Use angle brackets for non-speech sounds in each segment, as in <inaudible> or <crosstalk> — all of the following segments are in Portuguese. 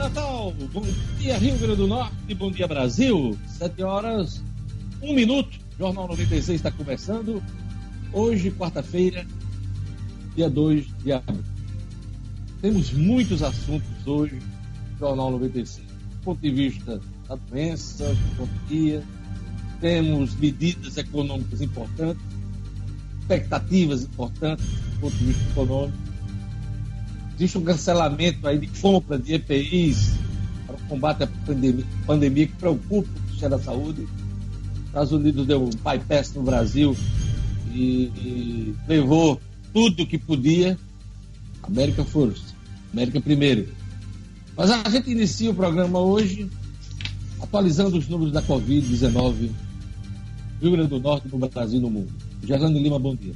Natal, bom dia Rio Grande do Norte, bom dia Brasil. Sete horas, um minuto. Jornal 96 está começando. Hoje, quarta-feira, dia 2 de abril. Temos muitos assuntos hoje, Jornal 96. Do ponto de vista da doença, da pandemia, temos medidas econômicas importantes, expectativas importantes do ponto de vista econômico. Existe um cancelamento aí de compra de EPIs para o combate à pandemia, pandemia que preocupa o Ministério da Saúde. Os Estados Unidos deu um bypass no Brasil e, e levou tudo que podia. América First, América primeiro. Mas a gente inicia o programa hoje atualizando os números da Covid-19 Rio Grande do Norte, no Brasil e no mundo. Gerlando Lima, bom dia.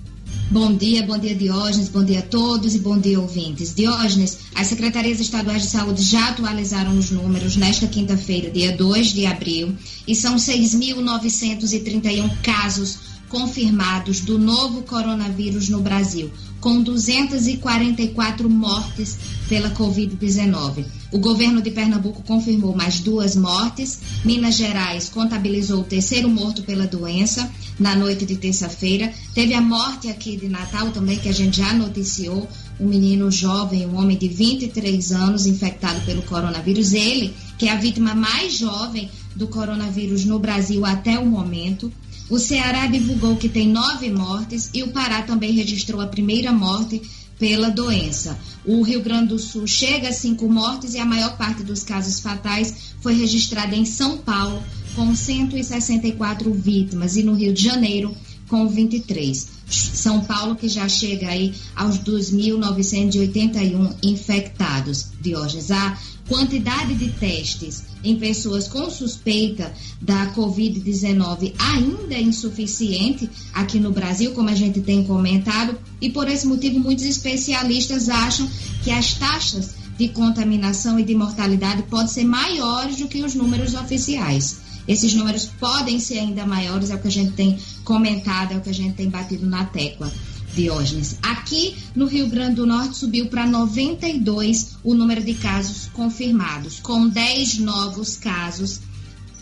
Bom dia, bom dia Diógenes, bom dia a todos e bom dia ouvintes. Diógenes, as secretarias estaduais de saúde já atualizaram os números nesta quinta-feira, dia 2 de abril, e são 6.931 casos confirmados do novo coronavírus no Brasil, com 244 mortes pela Covid-19. O governo de Pernambuco confirmou mais duas mortes. Minas Gerais contabilizou o terceiro morto pela doença na noite de terça-feira. Teve a morte aqui de Natal também, que a gente já noticiou. Um menino jovem, um homem de 23 anos, infectado pelo coronavírus. Ele, que é a vítima mais jovem do coronavírus no Brasil até o momento. O Ceará divulgou que tem nove mortes e o Pará também registrou a primeira morte pela doença. O Rio Grande do Sul chega a cinco mortes e a maior parte dos casos fatais foi registrada em São Paulo, com 164 vítimas, e no Rio de Janeiro, com 23. São Paulo que já chega aí aos 2.981 infectados. Diógenes, a quantidade de testes em pessoas com suspeita da Covid-19 ainda é insuficiente aqui no Brasil, como a gente tem comentado, e por esse motivo muitos especialistas acham que as taxas de contaminação e de mortalidade podem ser maiores do que os números oficiais. Esses números podem ser ainda maiores, é o que a gente tem comentado, é o que a gente tem batido na tecla. Diógenes. Aqui no Rio Grande do Norte subiu para 92 o número de casos confirmados, com 10 novos casos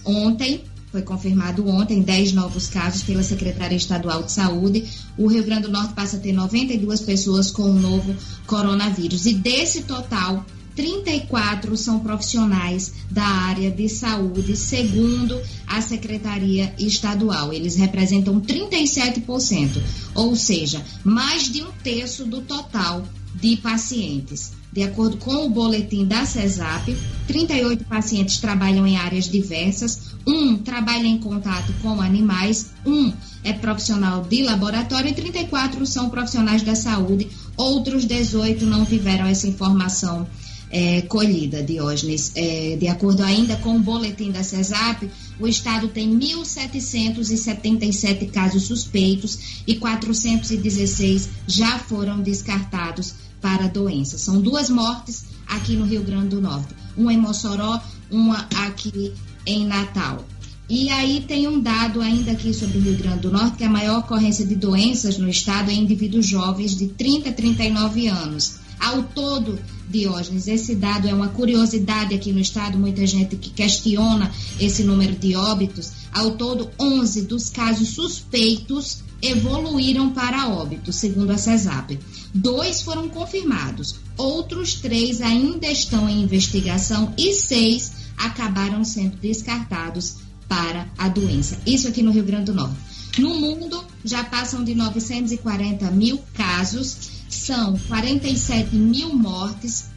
ontem. Foi confirmado ontem 10 novos casos pela Secretaria Estadual de Saúde. O Rio Grande do Norte passa a ter 92 pessoas com o novo coronavírus. E desse total, 34 são profissionais da área de saúde, segundo a Secretaria Estadual. Eles representam 37%, ou seja, mais de um terço do total de pacientes. De acordo com o boletim da CESAP, 38 pacientes trabalham em áreas diversas, um trabalha em contato com animais, um é profissional de laboratório e 34 são profissionais da saúde. Outros 18 não tiveram essa informação é, colhida, Diógenes. É, de acordo ainda com o boletim da CESAP, o estado tem 1.777 casos suspeitos e 416 já foram descartados para doença. São duas mortes aqui no Rio Grande do Norte, uma em Mossoró, uma aqui em Natal. E aí tem um dado ainda aqui sobre o Rio Grande do Norte, que a maior ocorrência de doenças no estado é em indivíduos jovens de 30 a 39 anos. Ao todo, Diógenes, esse dado é uma curiosidade aqui no estado, muita gente que questiona esse número de óbitos. Ao todo, 11 dos casos suspeitos evoluíram para óbito, segundo a CESAP. Dois foram confirmados, outros três ainda estão em investigação e seis acabaram sendo descartados para a doença. Isso aqui no Rio Grande do Norte. No mundo, já passam de 940 mil casos são 47 mil mortes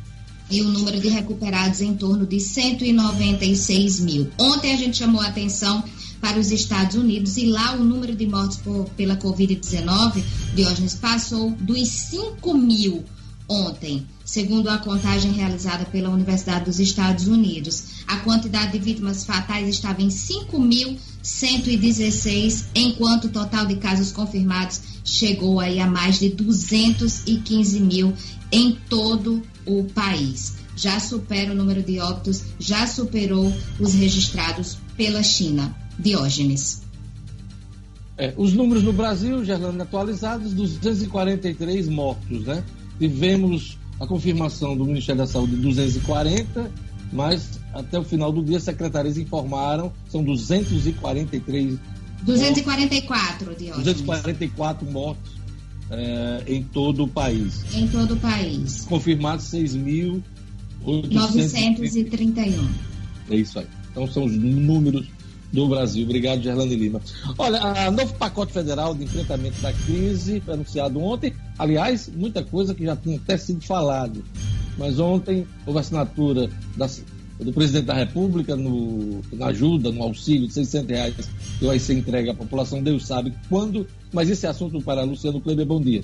e o número de recuperados em torno de 196 mil. Ontem a gente chamou a atenção para os Estados Unidos e lá o número de mortes por, pela Covid-19, Diógenes, passou dos 5 mil ontem, segundo a contagem realizada pela Universidade dos Estados Unidos. A quantidade de vítimas fatais estava em 5.116, enquanto o total de casos confirmados chegou aí a mais de 215 mil em todo o país. Já supera o número de óbitos, já superou os registrados pela China. Diógenes. É, os números no Brasil, já atualizados, 243 mortos, né? Tivemos a confirmação do Ministério da Saúde de 240 mas até o final do dia, as secretarias informaram, são 243 244, Diógenes. 244 mortos é, em todo o país. Em todo o país. Confirmados 6.931. É isso aí. Então são os números do Brasil. Obrigado, Gerlane Lima. Olha, a novo pacote federal de enfrentamento da crise anunciado ontem. Aliás, muita coisa que já tinha até sido falado. Mas ontem houve assinatura da, do presidente da República no, na ajuda, no auxílio de 600 reais que vai ser entregue à população. Deus sabe quando. Mas esse assunto para Luciano Kleber. Bom dia.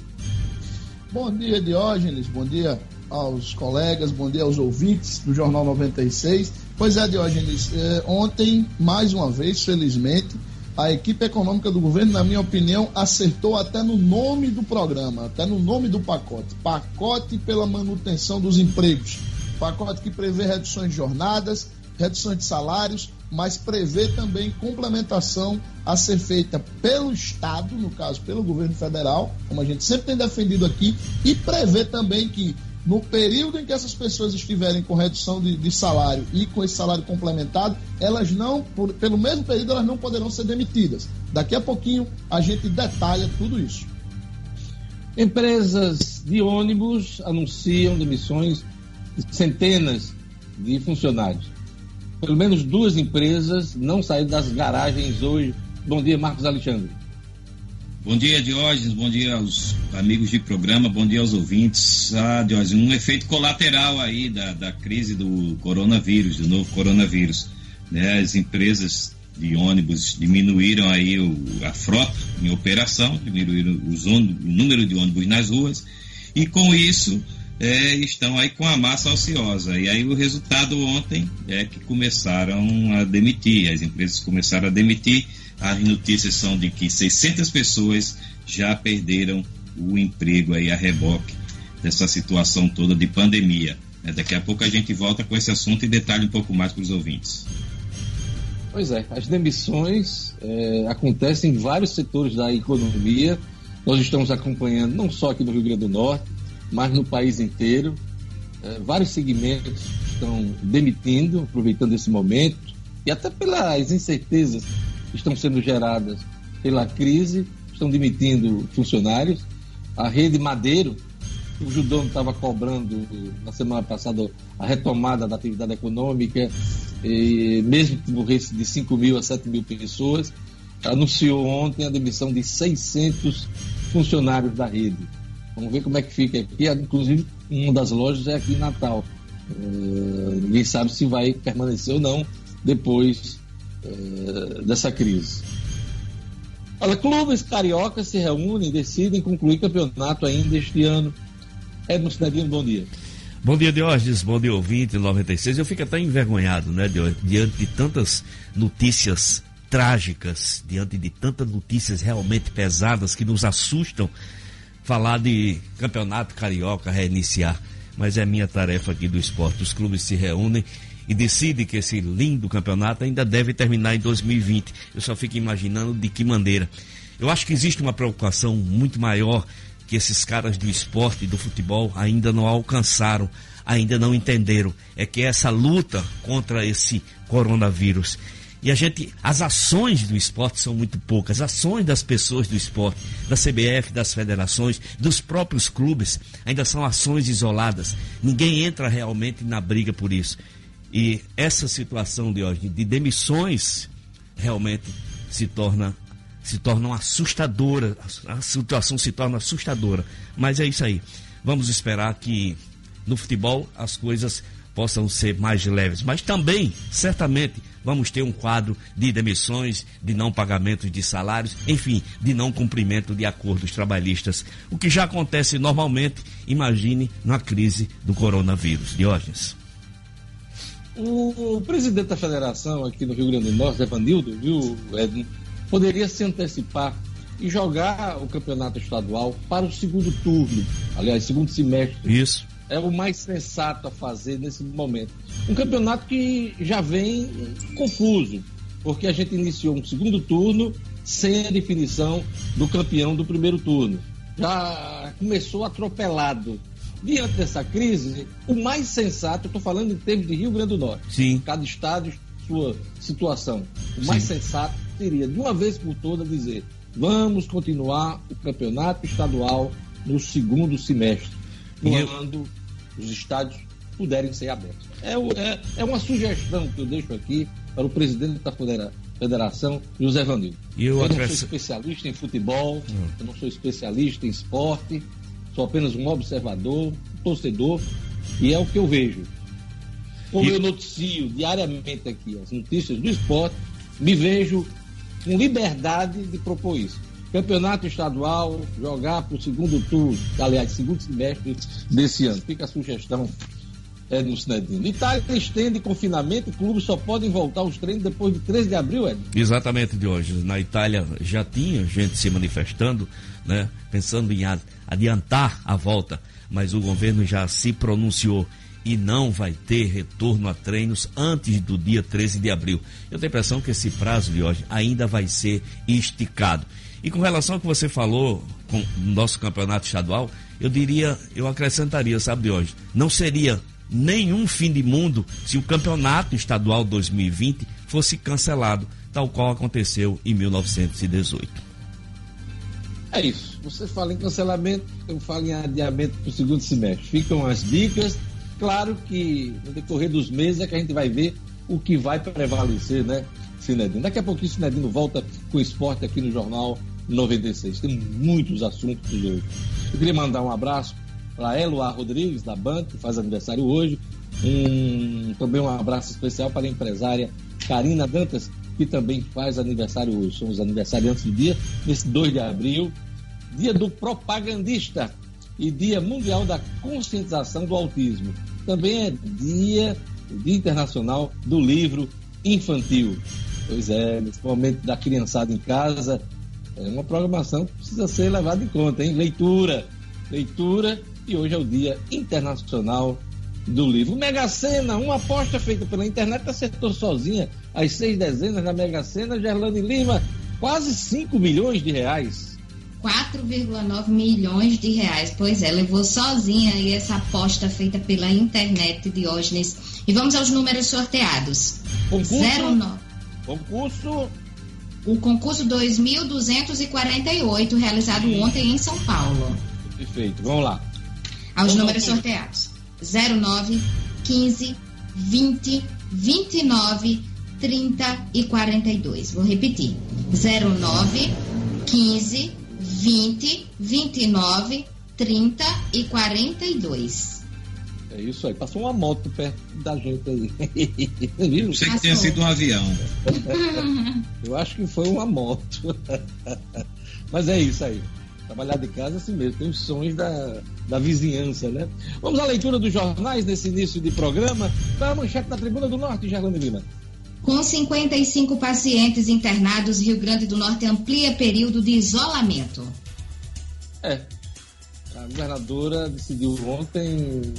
Bom dia, Diógenes. Bom dia aos colegas, bom dia aos ouvintes do Jornal 96. Pois é, Diógenes, eh, ontem, mais uma vez, felizmente, a equipe econômica do governo, na minha opinião, acertou até no nome do programa, até no nome do pacote. Pacote pela manutenção dos empregos. Pacote que prevê reduções de jornadas, reduções de salários, mas prevê também complementação a ser feita pelo Estado, no caso pelo governo federal, como a gente sempre tem defendido aqui, e prevê também que no período em que essas pessoas estiverem com redução de, de salário e com esse salário complementado, elas não, por, pelo mesmo período, elas não poderão ser demitidas. Daqui a pouquinho a gente detalha tudo isso. Empresas de ônibus anunciam demissões de centenas de funcionários. Pelo menos duas empresas não saíram das garagens hoje. Bom dia, Marcos Alexandre. Bom dia, Diógenes. Bom dia aos amigos de programa. Bom dia aos ouvintes. Ah, Diógenes, um efeito colateral aí da, da crise do coronavírus, do novo coronavírus. Né? As empresas de ônibus diminuíram aí o, a frota em operação, diminuíram os o número de ônibus nas ruas e com isso é, estão aí com a massa ociosa. E aí o resultado ontem é que começaram a demitir, as empresas começaram a demitir as notícias são de que 600 pessoas já perderam o emprego aí a reboque dessa situação toda de pandemia. É, daqui a pouco a gente volta com esse assunto e detalhe um pouco mais para os ouvintes. Pois é, as demissões é, acontecem em vários setores da economia. Nós estamos acompanhando não só aqui no Rio Grande do Norte, mas no país inteiro. É, vários segmentos estão demitindo, aproveitando esse momento, e até pelas incertezas estão sendo geradas pela crise, estão demitindo funcionários. A rede Madeiro, o Judão estava cobrando na semana passada a retomada da atividade econômica, e mesmo que morresse de 5 mil a 7 mil pessoas, anunciou ontem a demissão de 600 funcionários da rede. Vamos ver como é que fica aqui. Inclusive, uma das lojas é aqui em Natal. Uh, ninguém sabe se vai permanecer ou não depois eh, dessa crise. Olha, clubes cariocas se reúnem e decidem concluir campeonato ainda este ano. Edmo Cidadino, bom dia. Bom dia, Diógenes. Bom dia, ouvinte 96. Eu fico até envergonhado, né, diante de tantas notícias trágicas, diante de tantas notícias realmente pesadas que nos assustam, falar de campeonato carioca reiniciar. Mas é minha tarefa aqui do esporte. Os clubes se reúnem e decide que esse lindo campeonato ainda deve terminar em 2020. Eu só fico imaginando de que maneira. Eu acho que existe uma preocupação muito maior que esses caras do esporte e do futebol ainda não alcançaram, ainda não entenderam. É que essa luta contra esse coronavírus. E a gente, as ações do esporte são muito poucas, as ações das pessoas do esporte, da CBF, das federações, dos próprios clubes, ainda são ações isoladas. Ninguém entra realmente na briga por isso. E essa situação de hoje de demissões realmente se torna se torna assustadora, a situação se torna assustadora. Mas é isso aí. Vamos esperar que no futebol as coisas possam ser mais leves, mas também, certamente, vamos ter um quadro de demissões, de não pagamento de salários, enfim, de não cumprimento de acordos trabalhistas, o que já acontece normalmente, imagine na crise do coronavírus. Diógenes. O, o, presidente da federação aqui no Rio Grande do Norte, Evanildo, viu, Edno, poderia se antecipar e jogar o campeonato estadual para o segundo turno, aliás, segundo semestre. Isso. É o mais sensato a fazer nesse momento. Um campeonato que já vem confuso, porque a gente iniciou um segundo turno sem a definição do campeão do primeiro turno. Já começou atropelado diante dessa crise, o mais sensato, eu estou falando em termos de Rio Grande do Norte, Sim. cada estado sua situação. O mais Sim. sensato seria, de uma vez por todas, dizer: vamos continuar o campeonato estadual no segundo semestre, quando os estádios puderem ser abertos. É, é- é uma sugestão que eu deixo aqui para o presidente da federa- federação, José Vanildo. Eu não sou especialista em futebol, eu não sou especialista em esporte, sou apenas um observador, um torcedor, e é o que eu vejo. Como E- eu noticio diariamente aqui as notícias do esporte, me vejo com liberdade de propor isso. Campeonato estadual, jogar para o segundo turno, aliás, segundo semestre desse ano. Fica a sugestão é, no Sinedino. Itália estende confinamento clubes só podem voltar aos treinos depois de 13 de abril, Ed. Exatamente, de hoje. Na Itália já tinha gente se manifestando, né, pensando em adiantar a volta, mas o governo já se pronunciou e não vai ter retorno a treinos antes do dia 13 de abril. Eu tenho a impressão que esse prazo de hoje ainda vai ser esticado. E com relação ao que você falou com o nosso campeonato estadual, eu diria, eu acrescentaria, sabe, de hoje, não seria nenhum fim de mundo se o campeonato estadual 2020 fosse cancelado, tal qual aconteceu em 1918. É isso. Você fala em cancelamento, eu falo em adiamento para o segundo semestre. Ficam as dicas. Claro que no decorrer dos meses é que a gente vai ver o que vai prevalecer, né, Sinedino? Daqui a pouquinho o Sinedino volta com o esporte aqui no Jornal 96. Tem muitos assuntos hoje. Eu queria mandar um abraço para Eloá Rodrigues, da Band, que faz aniversário hoje. Um, também um abraço especial para a empresária Karina Dantas, que também faz aniversário hoje. São os aniversariantes do dia, nesse 2 de abril, dia do propagandista e dia mundial da conscientização do autismo. Também é dia, dia internacional do livro infantil. Pois é, nesse momento da criançada em casa, é uma programação que precisa ser levada em conta, hein? Leitura, leitura, e hoje é o Dia Internacional do Livro. Mega Sena, uma aposta feita pela internet, acertou sozinha as seis dezenas da Mega Sena, Gerlane Lima, quase 5 milhões de reais. 4,9 milhões de reais. Pois é, levou sozinha aí essa aposta feita pela internet, Diógenes. E vamos aos números sorteados. Concurso, 09. concurso O concurso 2.248, realizado ontem em São Paulo. perfeito, vamos lá. Aos Vamos números lá. sorteados: 09, 15, 20, 29, 30 e 42. Vou repetir: 09, 15, 20, 29, 30 e 42. É isso aí, passou uma moto perto da gente aí. <laughs> Viu? Sei que tenha sido um avião. <laughs> Eu acho que foi uma moto. <laughs> Mas é isso aí. Trabalhar de casa é assim mesmo, tem os sons da, da vizinhança, né? Vamos à leitura dos jornais nesse início de programa. Para a manchete da Tribuna do Norte, Gerlane Lima. Com 55 pacientes internados, Rio Grande do Norte amplia período de isolamento. É. A governadora decidiu ontem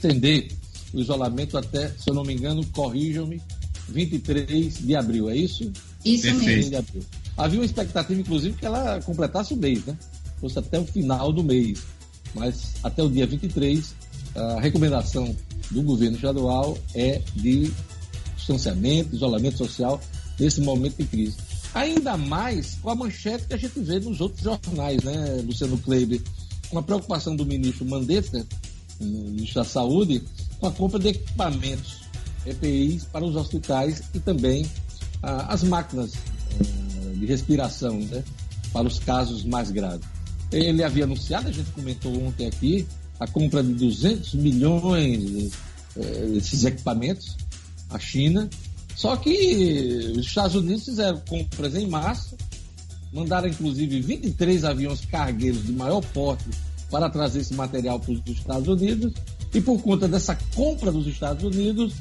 estender o isolamento até, se eu não me engano, corrijam-me, 23 de abril, é isso? Isso mesmo. de abril. Havia uma expectativa, inclusive, que ela completasse o mês, né? Fosse até o final do mês. Mas até o dia 23, a recomendação do governo estadual é de distanciamento, isolamento social nesse momento de crise. Ainda mais com a manchete que a gente vê nos outros jornais, né, Luciano Kleber? Uma preocupação do ministro Mandetta, ministro da Saúde, com a compra de equipamentos, EPIs para os hospitais e também ah, as máquinas eh, de respiração, né, para os casos mais graves. Ele havia anunciado, a gente comentou ontem aqui, a compra de 200 milhões eh, desses equipamentos à China. Só que os Estados Unidos fizeram compras em março, mandaram inclusive 23 aviões cargueiros de maior porte para trazer esse material para os Estados Unidos. E por conta dessa compra dos Estados Unidos,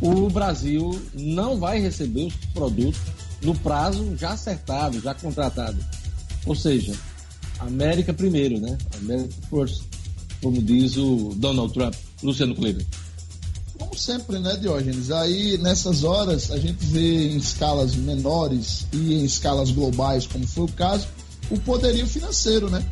o Brasil não vai receber os produtos no prazo já acertado, já contratado. Ou seja, América primeiro, né? América first, como diz o Donald Trump, Luciano Kleber. Como sempre, né, Diógenes? Aí, nessas horas, a gente vê em escalas menores e em escalas globais, como foi o caso, o poderio financeiro, né?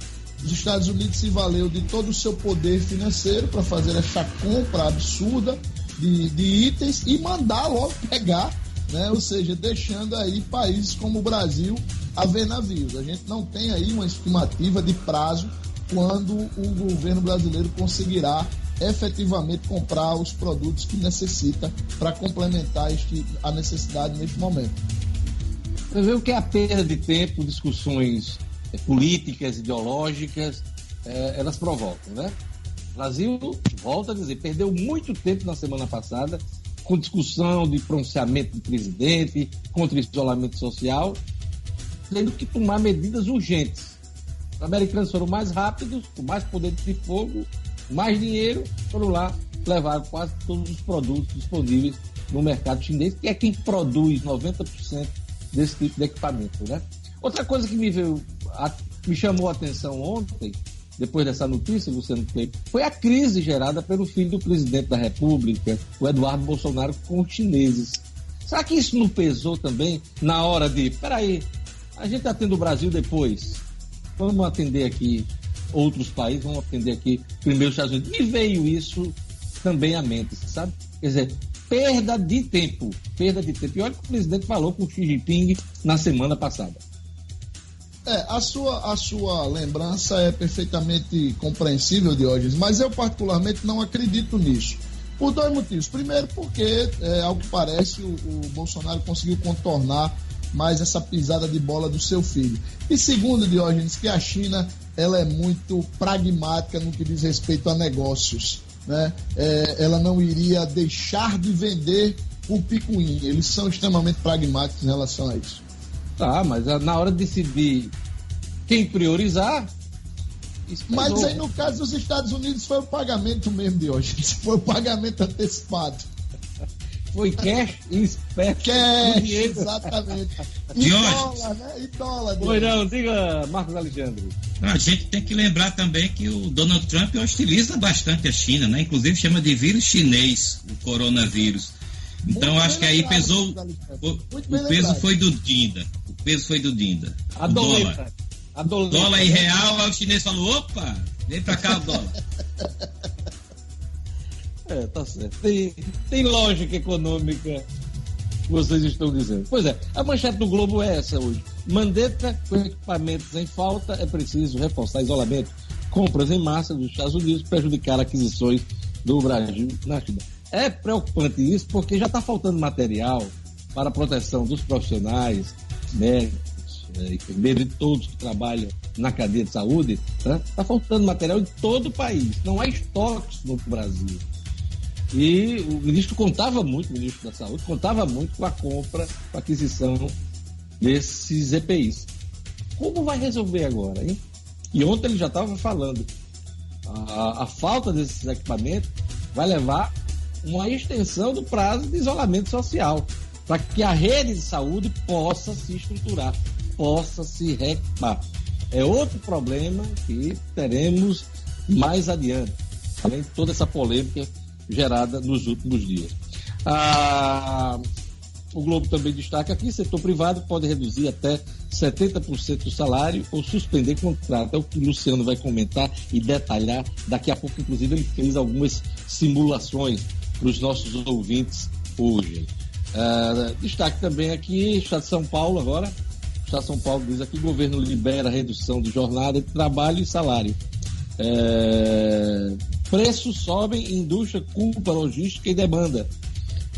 Os Estados Unidos se valeu de todo o seu poder financeiro para fazer essa compra absurda de, de itens e mandar logo pegar, né? ou seja, deixando aí países como o Brasil a ver navios. A gente não tem aí uma estimativa de prazo quando o governo brasileiro conseguirá efetivamente comprar os produtos que necessita para complementar este, a necessidade neste momento. Você vê o que é a perda de tempo, discussões políticas, ideológicas, é, elas provocam, né? O Brasil, volta a dizer, perdeu muito tempo na semana passada com discussão de pronunciamento do presidente contra o isolamento social, tendo que tomar medidas urgentes. Os americanos foram mais rápidos, com mais poder de fogo, mais dinheiro, foram lá, levaram quase todos os produtos disponíveis no mercado chinês, que é quem produz 90% desse tipo de equipamento, né? Outra coisa que me veio, a, me chamou a atenção ontem, depois dessa notícia, Luciano Kleber, foi a crise gerada pelo filho do presidente da República, o Eduardo Bolsonaro, com os chineses. Será que isso não pesou também na hora de, peraí, a gente atende o Brasil depois, vamos atender aqui outros países, vamos atender aqui primeiro os Estados Unidos. Me veio isso também à mente, sabe? Quer dizer, perda de tempo, perda de tempo. E olha o que o presidente falou com o Xi Jinping na semana passada. É, a sua, a sua lembrança é perfeitamente compreensível, Diógenes, mas eu particularmente não acredito nisso. Por dois motivos. Primeiro, porque, é, ao que parece, o, o Bolsonaro conseguiu contornar mais essa pisada de bola do seu filho. E segundo, Diógenes, que a China ela é muito pragmática no que diz respeito a negócios. Né? É, ela não iria deixar de vender o picuim. Eles são extremamente pragmáticos em relação a isso. Tá, mas na hora de decidir quem priorizar. Mas aí no caso dos Estados Unidos foi o pagamento mesmo de hoje. <laughs> Foi o pagamento antecipado. Foi cash e espécie. Cash, exatamente. E dólar, né? E dólar. Foi não, diga, Marcos Alexandre. A gente tem que lembrar também que o Donald Trump hostiliza bastante a China, né? Inclusive chama de vírus chinês, o coronavírus. Então Muito acho que aí pesou. O, o peso foi do Dinda. Peso foi do Dinda. A dólar. A dólar e real, aí o chinês falou: opa, vem pra cá o dólar. <laughs> É, tá certo. Tem, tem lógica econômica vocês estão dizendo. Pois é, a manchete do Globo é essa hoje. Mandetta com equipamentos em falta, é preciso reforçar isolamento. Compras em massa dos Estados Unidos prejudicar aquisições do Brasil na China. É preocupante isso porque já está faltando material para a proteção dos profissionais, médicos, é, enfermeiros e todos que trabalham na cadeia de saúde. Está né? Faltando material em todo o país. Não há estoques no Brasil. E o ministro contava muito, o ministro da Saúde, contava muito com a compra, com a aquisição desses EPIs. Como vai resolver agora, hein? E ontem ele já estava falando. A, a, falta desses equipamentos vai levar uma extensão do prazo de isolamento social, para que a rede de saúde possa se estruturar, possa se reequipar. É outro problema que teremos mais adiante, além de toda essa polêmica gerada nos últimos dias. Ah, o Globo também destaca aqui: setor privado pode reduzir até 70% do salário ou suspender contrato. É o que o Luciano vai comentar e detalhar. Daqui a pouco, inclusive, ele fez algumas simulações para os nossos ouvintes hoje. Ah, destaque também aqui: Estado de São Paulo agora. Estado de São Paulo diz aqui: governo libera redução de jornada de trabalho e salário. É, Preços sobem, indústria culpa logística e demanda.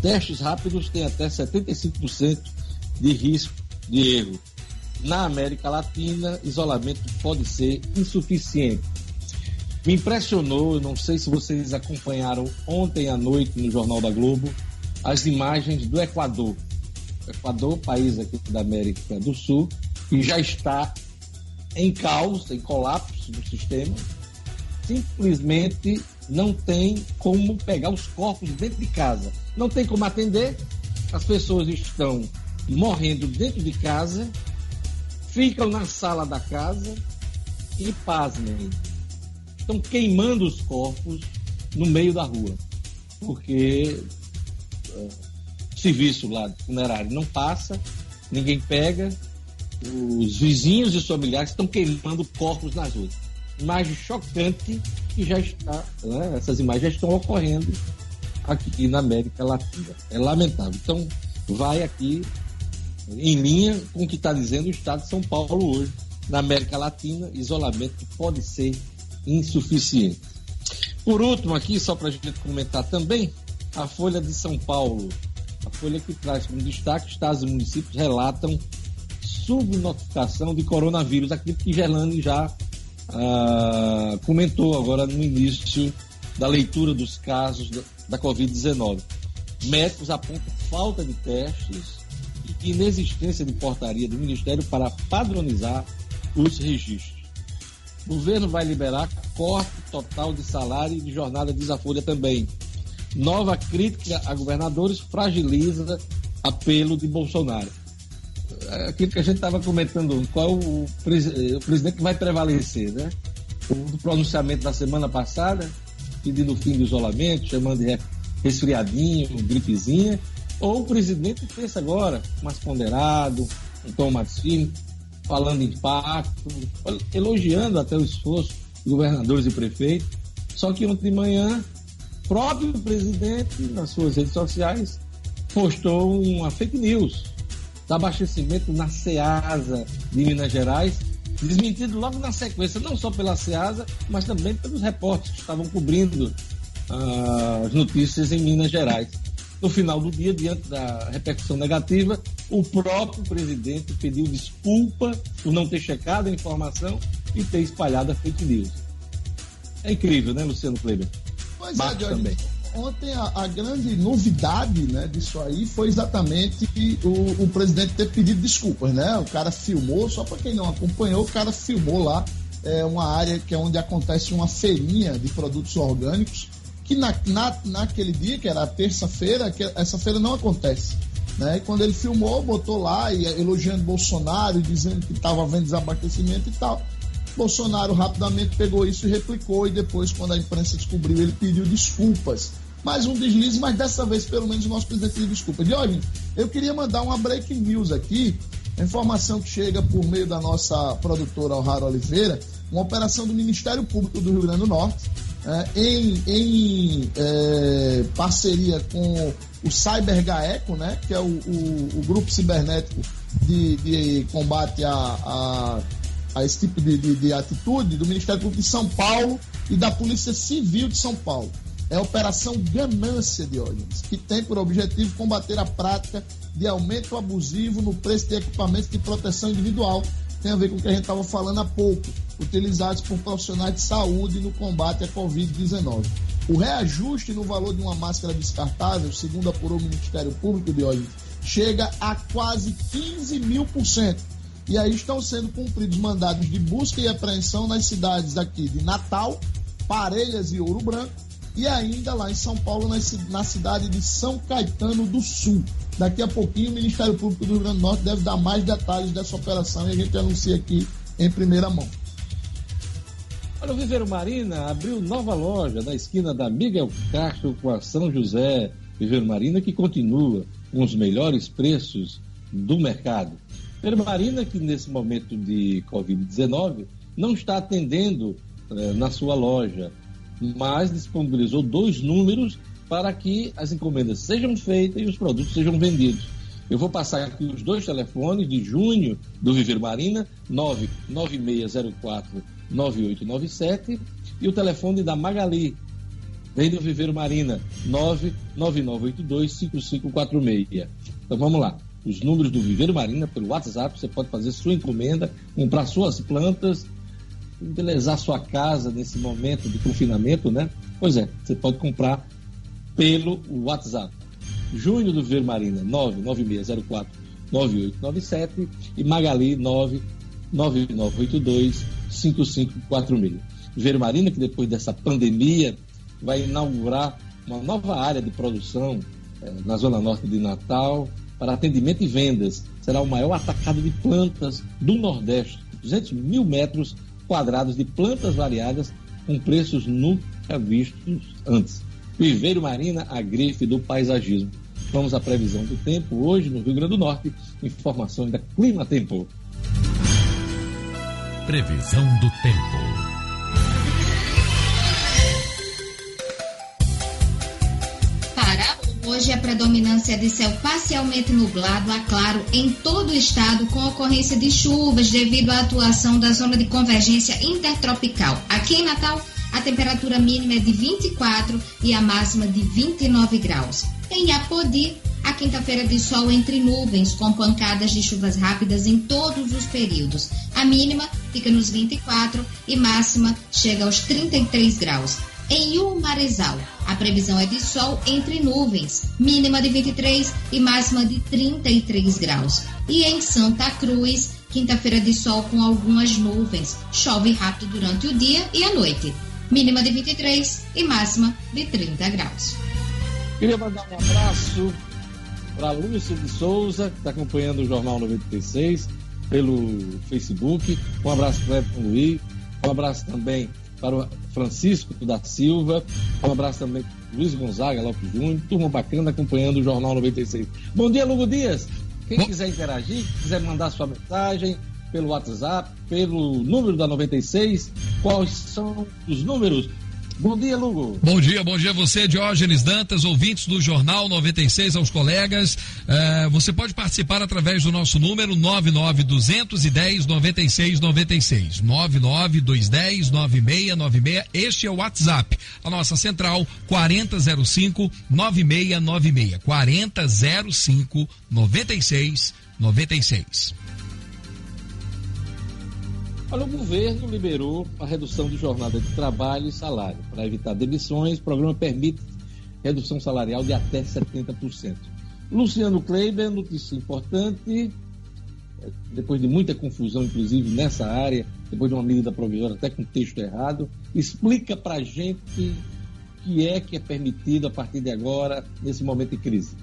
Testes rápidos têm até 75% de risco de erro. Na América Latina, isolamento pode ser insuficiente. Me impressionou, não sei se vocês acompanharam ontem à noite no Jornal da Globo, as imagens do Equador. O Equador, país aqui da América do Sul, que já está em caos, em colapso do sistema, simplesmente não tem como pegar os corpos dentro de casa. Não tem como atender, as pessoas estão morrendo dentro de casa, ficam na sala da casa e, pasmem, estão queimando os corpos no meio da rua. Porque serviço lá funerário não passa, ninguém pega, os vizinhos e os familiares estão queimando corpos nas ruas imagem chocante que já está, né, essas imagens já estão ocorrendo aqui na América Latina. É lamentável. Então, vai aqui em linha com o que está dizendo o Estado de São Paulo hoje. Na América Latina, isolamento pode ser insuficiente. Por último, aqui, só para a gente comentar também, a Folha de São Paulo. A Folha que traz como destaque: estados e municípios relatam subnotificação de coronavírus, aquilo que Gerlane já ah, comentou agora no início da leitura dos casos da, da Covid-19. Médicos apontam falta de testes e inexistência de portaria do Ministério para padronizar os registros. O governo vai liberar corte total de salário e de jornada de Folha também. Nova crítica a governadores fragiliza apelo de Bolsonaro. É aquilo que a gente estava comentando, qual o, o, presidente que vai prevalecer, né? O pronunciamento da semana passada, pedindo o fim do isolamento, chamando de resfriadinho, gripezinha, ou o presidente pensa agora, mais ponderado, um tom mais firme, falando em impacto, elogiando até o esforço de governadores e prefeitos. Só que ontem de manhã, próprio presidente, nas suas redes sociais, postou uma fake news do abastecimento na SEASA de Minas Gerais, desmentido logo na sequência, não só pela SEASA, mas também pelos repórteres que estavam cobrindo uh, as notícias em Minas Gerais. No final do dia, diante da repercussão negativa, o próprio presidente pediu desculpa por não ter checado a informação e ter espalhado a fake news. É incrível, né, Luciano Kleber? Pois é, também. Ontem a, a, grande novidade né, disso aí foi exatamente o, o presidente ter pedido desculpas, né? O cara filmou, só para quem não acompanhou, o cara filmou lá é, uma área que é onde acontece uma feirinha de produtos orgânicos que na, na, naquele dia, que era terça-feira, essa feira não acontece. Né? E quando ele filmou, botou lá e elogiando Bolsonaro, dizendo que estava havendo desabastecimento e tal. Bolsonaro rapidamente pegou isso e replicou, e depois, quando a imprensa descobriu, ele pediu desculpas. Mais um deslize, mas dessa vez, pelo menos, o nosso presidente pediu desculpa. Diógenes, eu queria mandar uma breaking news aqui, informação que chega por meio da nossa produtora Alhara Oliveira, uma operação do Ministério Público do Rio Grande do Norte, é, em, em é, parceria com o CyberGaeco, né, que é o, o, o grupo cibernético de, de combate a, a, a, esse tipo de, de, de atitude do Ministério Público de São Paulo e da Polícia Civil de São Paulo. É a Operação Ganância de Óleo, que tem por objetivo combater a prática de aumento abusivo no preço de equipamentos de proteção individual tem a ver com o que a gente estava falando há pouco, utilizados por profissionais de saúde no combate à Covid-19. O reajuste no valor de uma máscara descartável, segundo apurou o Ministério Público de hoje, chega a quase 15 mil por cento. E aí estão sendo cumpridos mandados de busca e apreensão nas cidades daqui de Natal, Parelhas e Ouro Branco, e ainda lá em São Paulo, na cidade de São Caetano do Sul. Daqui a pouquinho o Ministério Público do Rio Grande do Norte deve dar mais detalhes dessa operação e a gente anuncia aqui em primeira mão. Olha, o Viveiro Marina abriu nova loja na esquina da Miguel Castro com a São José. Viveiro Marina que continua com os melhores preços do mercado. Viveiro Marina que nesse momento de Covid-19 não está atendendo eh, na sua loja, mas disponibilizou dois números para que as encomendas sejam feitas e os produtos sejam vendidos. Eu vou passar aqui os dois telefones de junho do Viver Marina, 99604-9897, e o telefone da Magali, vem do Viveiro Marina, 99982-5546. Então vamos lá. Os números do Viveiro Marina pelo WhatsApp, você pode fazer sua encomenda, comprar suas plantas, embelezar sua casa nesse momento de confinamento, né? Pois é, você pode comprar pelo WhatsApp. Júnior do Ver Marina, 99604 9897 e Magali 99982 5546. Ver Marina, que depois dessa pandemia vai inaugurar uma nova área de produção eh, na zona norte de Natal para atendimento e vendas. Será o maior atacado de plantas do Nordeste. 200 mil metros quadrados de plantas variadas com preços nunca vistos antes. Viveiro Marina, a grife do paisagismo. Vamos à previsão do tempo hoje no Rio Grande do Norte. Informações da Clima Tempo. Previsão do tempo. Hoje a predominância de céu parcialmente nublado a claro em todo o estado, com ocorrência de chuvas devido à atuação da zona de convergência intertropical. Aqui em Natal, a temperatura mínima é de 24 e a máxima de 29 graus. Em Apodi, a quinta-feira de sol entre nuvens, com pancadas de chuvas rápidas em todos os períodos. A mínima fica nos 24 e máxima chega aos 33 graus. Em Umarizal, a previsão é de sol entre nuvens, mínima de 23 e máxima de 33 graus. E em Santa Cruz, quinta-feira de sol com algumas nuvens, chove rápido durante o dia e a noite, mínima de 23 e máxima de 30 graus. Queria mandar um abraço para Lúcia de Souza, que está acompanhando o Jornal 96 pelo Facebook. Um abraço para o Luiz. Um abraço também para o Francisco da Silva. Um abraço também para Luiz Gonzaga Lopes Júnior. Turma bacana acompanhando o Jornal 96. Bom dia, Lugo Dias. Quem Bom... quiser interagir, quiser mandar sua mensagem pelo WhatsApp, pelo número da 96, quais são os números Bom dia, Lugo. Bom dia, bom dia a você, Diógenes Dantas, ouvintes do Jornal 96, aos colegas. Uh, você pode participar através do nosso número 99210 9696. 99210 9696. Este é o WhatsApp. A nossa central 4005 9696. 4005 9696. Olha, o governo liberou a redução de jornada de trabalho e salário. Para evitar demissões, o programa permite redução salarial de até 70%. Luciano Kleiber, notícia importante, é, depois de muita confusão, inclusive nessa área, depois de uma medida provisória até com texto errado, explica para a gente o que é que é permitido a partir de agora, nesse momento de crise.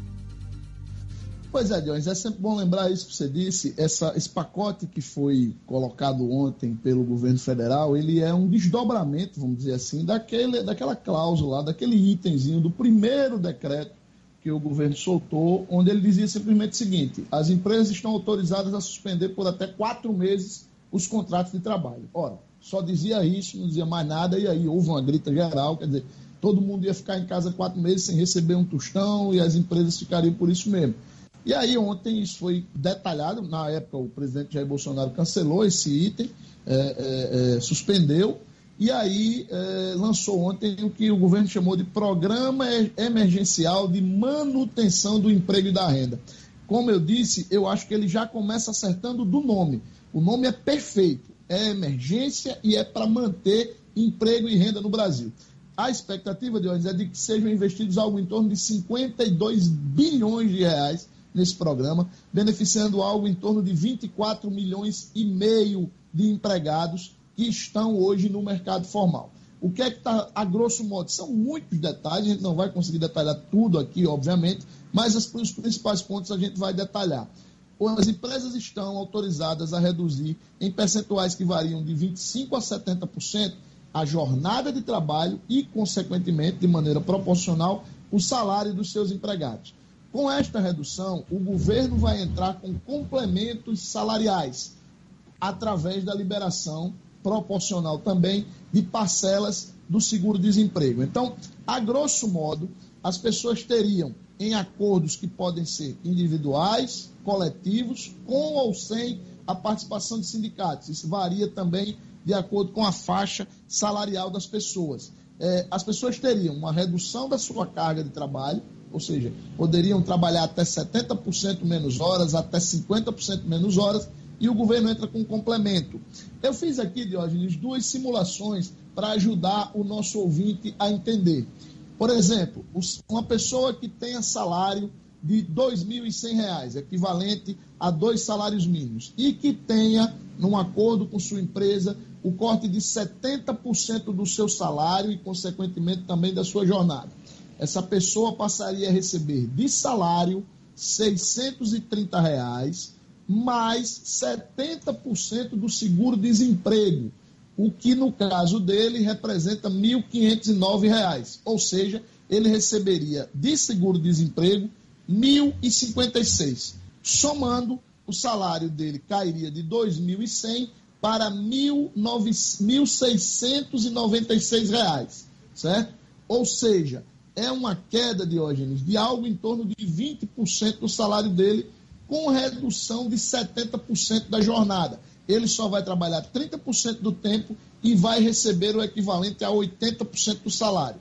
Pois é, Jones, é sempre bom lembrar isso que você disse. Essa, esse pacote que foi colocado ontem pelo governo federal, ele é um desdobramento, vamos dizer assim, daquele, daquela cláusula, daquele itemzinho do primeiro decreto que o governo soltou, onde ele dizia simplesmente o seguinte: as empresas estão autorizadas a suspender por até quatro meses os contratos de trabalho. Ora, só dizia isso, não dizia mais nada, e aí houve uma grita geral, quer dizer, todo mundo ia ficar em casa quatro meses sem receber um tostão e as empresas ficariam por isso mesmo. E aí ontem isso foi detalhado, na época o presidente Jair Bolsonaro cancelou esse item, é, é, é, suspendeu, e aí é, lançou ontem o que o governo chamou de Programa Emergencial de Manutenção do Emprego e da Renda. Como eu disse, eu acho que ele já começa acertando do nome. O nome é perfeito, é emergência e é para manter emprego e renda no Brasil. A expectativa de hoje é de que sejam investidos algo em torno de 52 bilhões de reais nesse programa, beneficiando algo em torno de 24 milhões e meio de empregados que estão hoje no mercado formal. O que é que está, a grosso modo? São muitos detalhes, a gente não vai conseguir detalhar tudo aqui, obviamente, mas as, os principais pontos a gente vai detalhar. As empresas estão autorizadas a reduzir em percentuais que variam de 25% a 70% a jornada de trabalho e, consequentemente, de maneira proporcional, o salário dos seus empregados. Com esta redução, o governo vai entrar com complementos salariais, através da liberação proporcional também de parcelas do seguro-desemprego. Então, a grosso modo, as pessoas teriam em acordos que podem ser individuais, coletivos, com ou sem a participação de sindicatos. Isso varia também de acordo com a faixa salarial das pessoas. É, as pessoas teriam uma redução da sua carga de trabalho, ou seja, poderiam trabalhar até 70% menos horas, até 50% menos horas, e o governo entra com um complemento. Eu fiz aqui, Diógenes, duas simulações para ajudar o nosso ouvinte a entender. Por exemplo, uma pessoa que tenha salário de R$ 2.100, equivalente a dois salários mínimos, e que tenha, num acordo com sua empresa, o corte de 70% do seu salário e, consequentemente, também da sua jornada essa pessoa passaria a receber de salário 630 reais, mais 70% do seguro-desemprego, o que no caso dele representa 1.509 reais, ou seja, ele receberia de seguro-desemprego R$ 1.056. Somando, o salário dele cairia de R$ 2.100 para 1.696 reais, certo? Ou seja, é uma queda, Diógenes, de algo em torno de 20% do salário dele, com redução de 70% da jornada. Ele só vai trabalhar 30% do tempo e vai receber o equivalente a 80% do salário.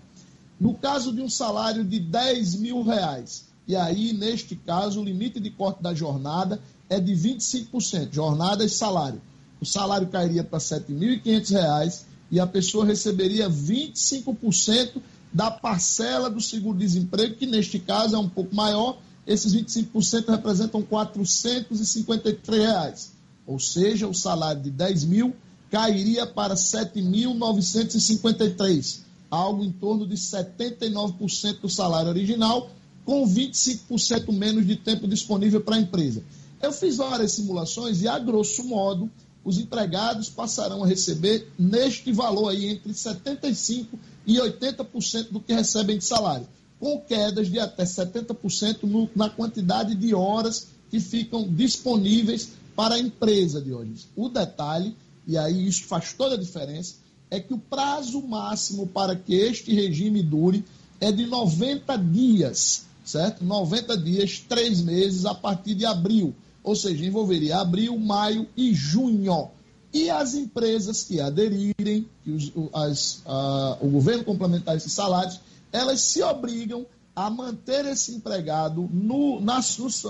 No caso de um salário de 10 mil reais, e aí, neste caso, o limite de corte da jornada é de 25%, jornada e salário. O salário cairia para R$ 7.500 e a pessoa receberia 25% da parcela do seguro-desemprego, que neste caso é um pouco maior, esses 25% representam 453 reais. Ou seja, o salário de 10 mil cairia para 7.953, algo em torno de 79% do salário original, com 25% menos de tempo disponível para a empresa. Eu fiz várias simulações e, a grosso modo, os empregados passarão a receber neste valor aí entre 75% e 80% do que recebem de salário, com quedas de até 70% no, na quantidade de horas que ficam disponíveis para a empresa de hoje. O detalhe, e aí isso faz toda a diferença, é que o prazo máximo para que este regime dure é de 90 dias, certo? 90 dias, três meses a partir de abril ou seja, envolveria abril, maio e junho. E as empresas que aderirem, que os, as, a, o governo complementar esses salários, elas se obrigam a manter esse empregado no, na,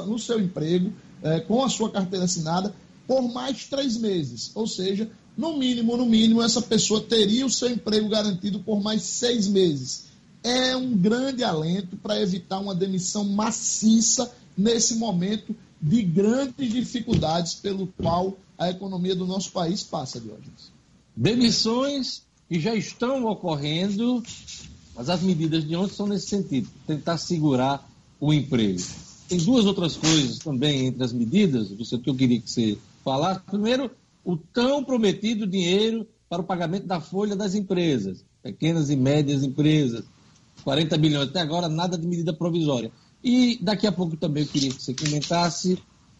no, seu emprego, é, com a sua carteira assinada, por mais três meses. Ou seja, no mínimo, no mínimo, essa pessoa teria o seu emprego garantido por mais seis meses. É um grande alento para evitar uma demissão maciça nesse momento de grandes dificuldades pelo qual a economia do nosso país passa, Diógenes. Demissões que já estão ocorrendo, mas as medidas de ontem são nesse sentido, tentar segurar o emprego. Tem duas outras coisas também entre as medidas, você que eu queria que você falasse. Primeiro, o tão prometido dinheiro para o pagamento da folha das empresas, pequenas e médias empresas, 40 bilhões. Até agora, nada de medida provisória. E daqui a pouco também eu queria que você comentasse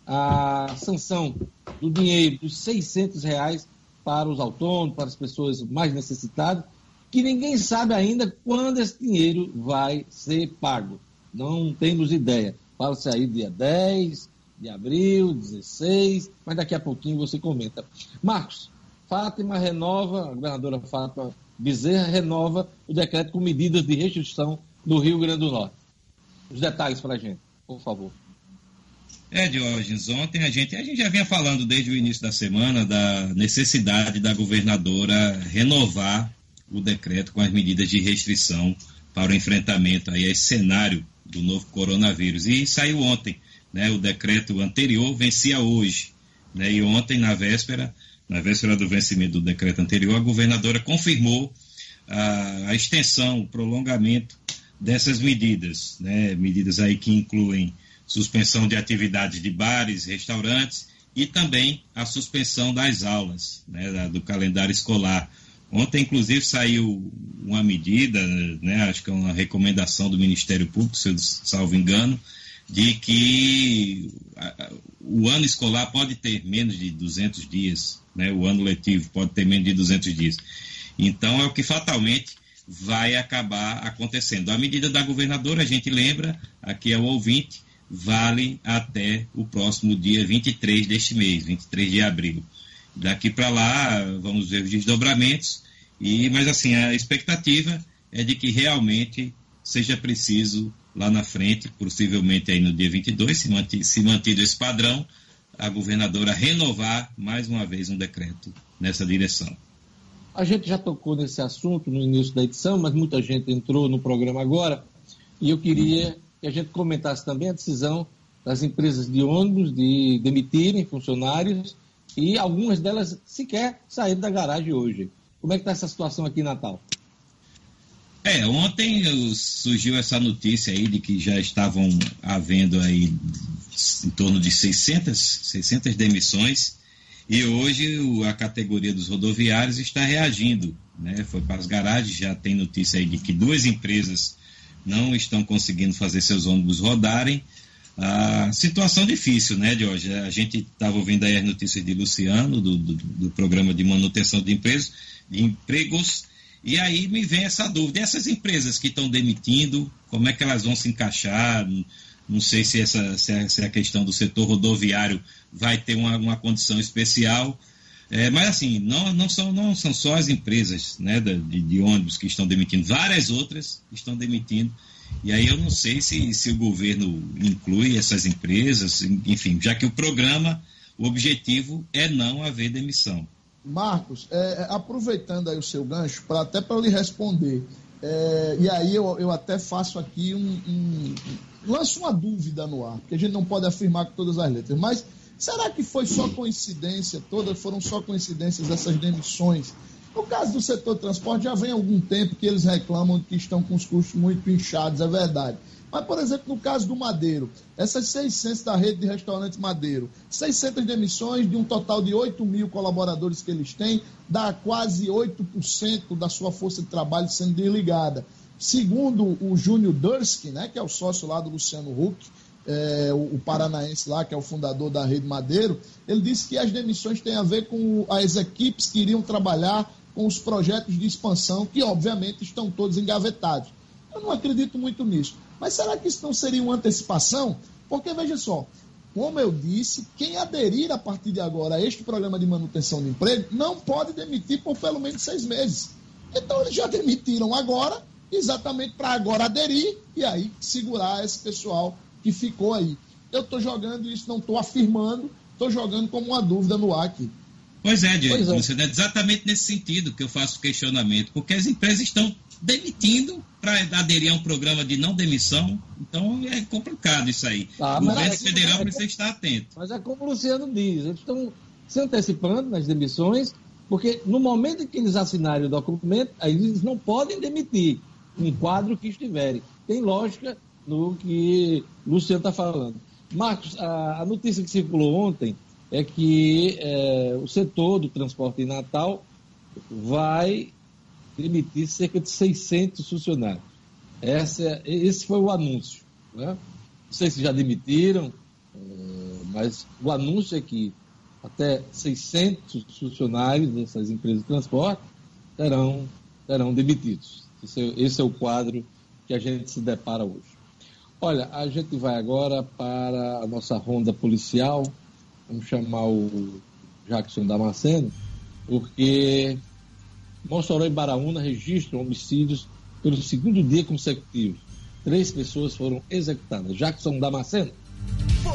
a sanção do dinheiro dos 600 reais para os autônomos, para as pessoas mais necessitadas, que ninguém sabe ainda quando esse dinheiro vai ser pago. Não temos ideia. Fala-se aí dia 10 de abril, 16, mas daqui a pouquinho você comenta. Marcos, Fátima renova, a governadora Fátima Bezerra renova o decreto com medidas de restrição no Rio Grande do Norte os detalhes para a gente, por favor. É, Diógenes, ontem a gente, a gente já vinha falando desde o início da semana da necessidade da governadora renovar o decreto com as medidas de restrição para o enfrentamento aí a esse cenário do novo coronavírus. E saiu ontem, né? O decreto anterior vencia hoje, né? E ontem, na véspera, na véspera do vencimento do decreto anterior, a governadora confirmou a, a extensão, o prolongamento dessas medidas, né? medidas aí que incluem suspensão de atividades de bares, restaurantes e também a suspensão das aulas, né? do calendário escolar. Ontem, inclusive, saiu uma medida, né? acho que é uma recomendação do Ministério Público, se eu salvo engano, de que o ano escolar pode ter menos de 200 dias, né? o ano letivo pode ter menos de 200 dias. Então, é o que fatalmente vai acabar acontecendo. A medida da governadora, a gente lembra, aqui é o ouvinte, vale até o próximo dia 23 deste mês, 23 de abril. Daqui para lá, vamos ver os desdobramentos, e, mas assim, a expectativa é de que realmente seja preciso lá na frente, possivelmente aí no dia 22, se mantido, se mantido esse padrão, a governadora renovar mais uma vez um decreto nessa direção. A gente já tocou nesse assunto no início da edição, mas muita gente entrou no programa agora e eu queria que a gente comentasse também a decisão das empresas de ônibus de demitirem funcionários e algumas delas sequer saíram da garagem hoje. Como é que está essa situação aqui em Natal? É, ontem surgiu essa notícia aí de que já estavam havendo aí em torno de 600, 600 demissões e hoje a categoria dos rodoviários está reagindo. Né? Foi para as garagens, já tem notícia aí de que duas empresas não estão conseguindo fazer seus ônibus rodarem. A situação difícil, né, hoje. A gente estava ouvindo aí as notícias de Luciano, do, do, do, programa de manutenção de empresas, de empregos, E aí me vem essa dúvida. E essas empresas que estão demitindo, como é que elas vão se encaixar? Não sei se essa se a, se a questão do setor rodoviário vai ter uma, uma condição especial. É, mas assim, não, não, são, não são só as empresas né, de, de, ônibus que estão demitindo, várias outras estão demitindo. E aí eu não sei se, se o governo inclui essas empresas, enfim, já que o programa, o objetivo é não haver demissão. Marcos, é, é aproveitando aí o seu gancho, pra, até para lhe responder, é, e aí eu, eu até faço aqui um, um, lanço uma dúvida no ar, porque a gente não pode afirmar com todas as letras, mas será que foi só coincidência, todas foram só coincidências essas demissões? No caso do setor transporte, já vem algum tempo que eles reclamam que estão com os custos muito inchados, é verdade. Mas, por exemplo, no caso do Madeiro, essas 600 da rede de restaurantes Madeiro, 600 demissões de um total de 8 mil colaboradores que eles têm, dá quase 8% da sua força de trabalho sendo desligada. Segundo o Júnior Dursky, né, que é o sócio lá do Luciano Huck, é, o, paranaense lá, que é o fundador da Rede Madeiro, ele disse que as demissões têm a ver com as equipes que iriam trabalhar com os projetos de expansão, que obviamente estão todos engavetados. Eu não acredito muito nisso. Mas será que isso não seria uma antecipação? Porque, veja só, como eu disse, quem aderir a partir de agora a este programa de manutenção de emprego não pode demitir por pelo menos seis meses. Então, eles já demitiram agora, exatamente para agora aderir e aí segurar esse pessoal que ficou aí. Eu estou jogando isso, não estou afirmando, estou jogando como uma dúvida no ar aqui. Pois é, Diego, é. exatamente nesse sentido que eu faço questionamento, porque as empresas estão demitindo para aderir a um programa de não demissão. Então é complicado isso aí. Ah, o governo é federal é, precisa estar atento. Mas é como o Luciano diz, eles estão se antecipando nas demissões, porque no momento em que eles assinarem o documento, aí eles não podem demitir em quadro que estiverem. Tem lógica no que Luciano está falando. Marcos, a, a, notícia que circulou ontem é que é, o setor do transporte em Natal vai demitir cerca de 600 funcionários. Essa, esse foi o anúncio. Né? Não sei se já demitiram, é, mas o anúncio é que até 600 funcionários dessas empresas de transporte terão, terão demitidos. Esse é, esse é o quadro que a gente se depara hoje. Olha, a gente vai agora para a nossa ronda policial. Vamos chamar o Jackson Damasceno, porque Mossoró e Baraúna registram homicídios pelo segundo dia consecutivo. Três pessoas foram executadas. Jackson Damasceno.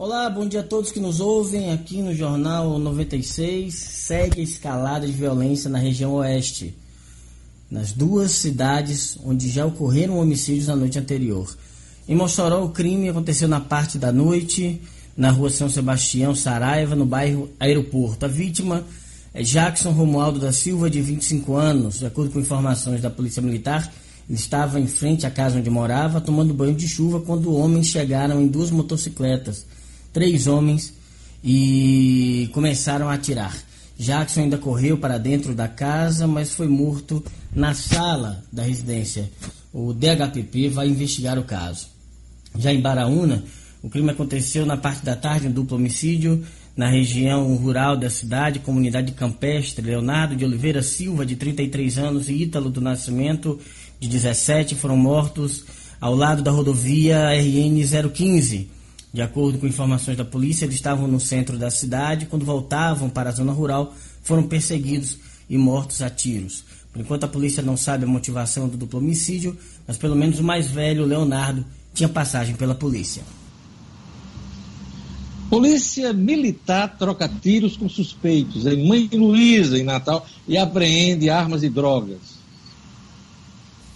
Olá, bom dia a todos que nos ouvem aqui no Jornal 96. Segue a escalada de violência na região oeste, nas duas cidades onde já ocorreram homicídios na noite anterior. Em Mossoró, o crime aconteceu na parte da noite, na rua São Sebastião, Saraiva, no bairro Aeroporto. A vítima é Jackson Romualdo da Silva, de 25 anos. De acordo com informações da Polícia Militar, ele estava em frente à casa onde morava, tomando banho de chuva, quando homens chegaram em duas motocicletas três homens e começaram a atirar. Jackson ainda correu para dentro da casa, mas foi morto na sala da residência. O DHPP vai investigar o caso. Já em Baraúna, o crime aconteceu na parte da tarde, um duplo homicídio na região rural da cidade, comunidade campestre. Leonardo de Oliveira Silva, de 33 anos, e Ítalo do Nascimento, de 17, foram mortos ao lado da rodovia RN 015 de acordo com informações da polícia, eles estavam no centro da cidade. Quando voltavam para a zona rural, foram perseguidos e mortos a tiros. Por enquanto, a polícia não sabe a motivação do duplo homicídio, mas pelo menos o mais velho, Leonardo, tinha passagem pela polícia. Polícia Militar troca tiros com suspeitos em Mãe Luísa, em Natal, e apreende armas e drogas.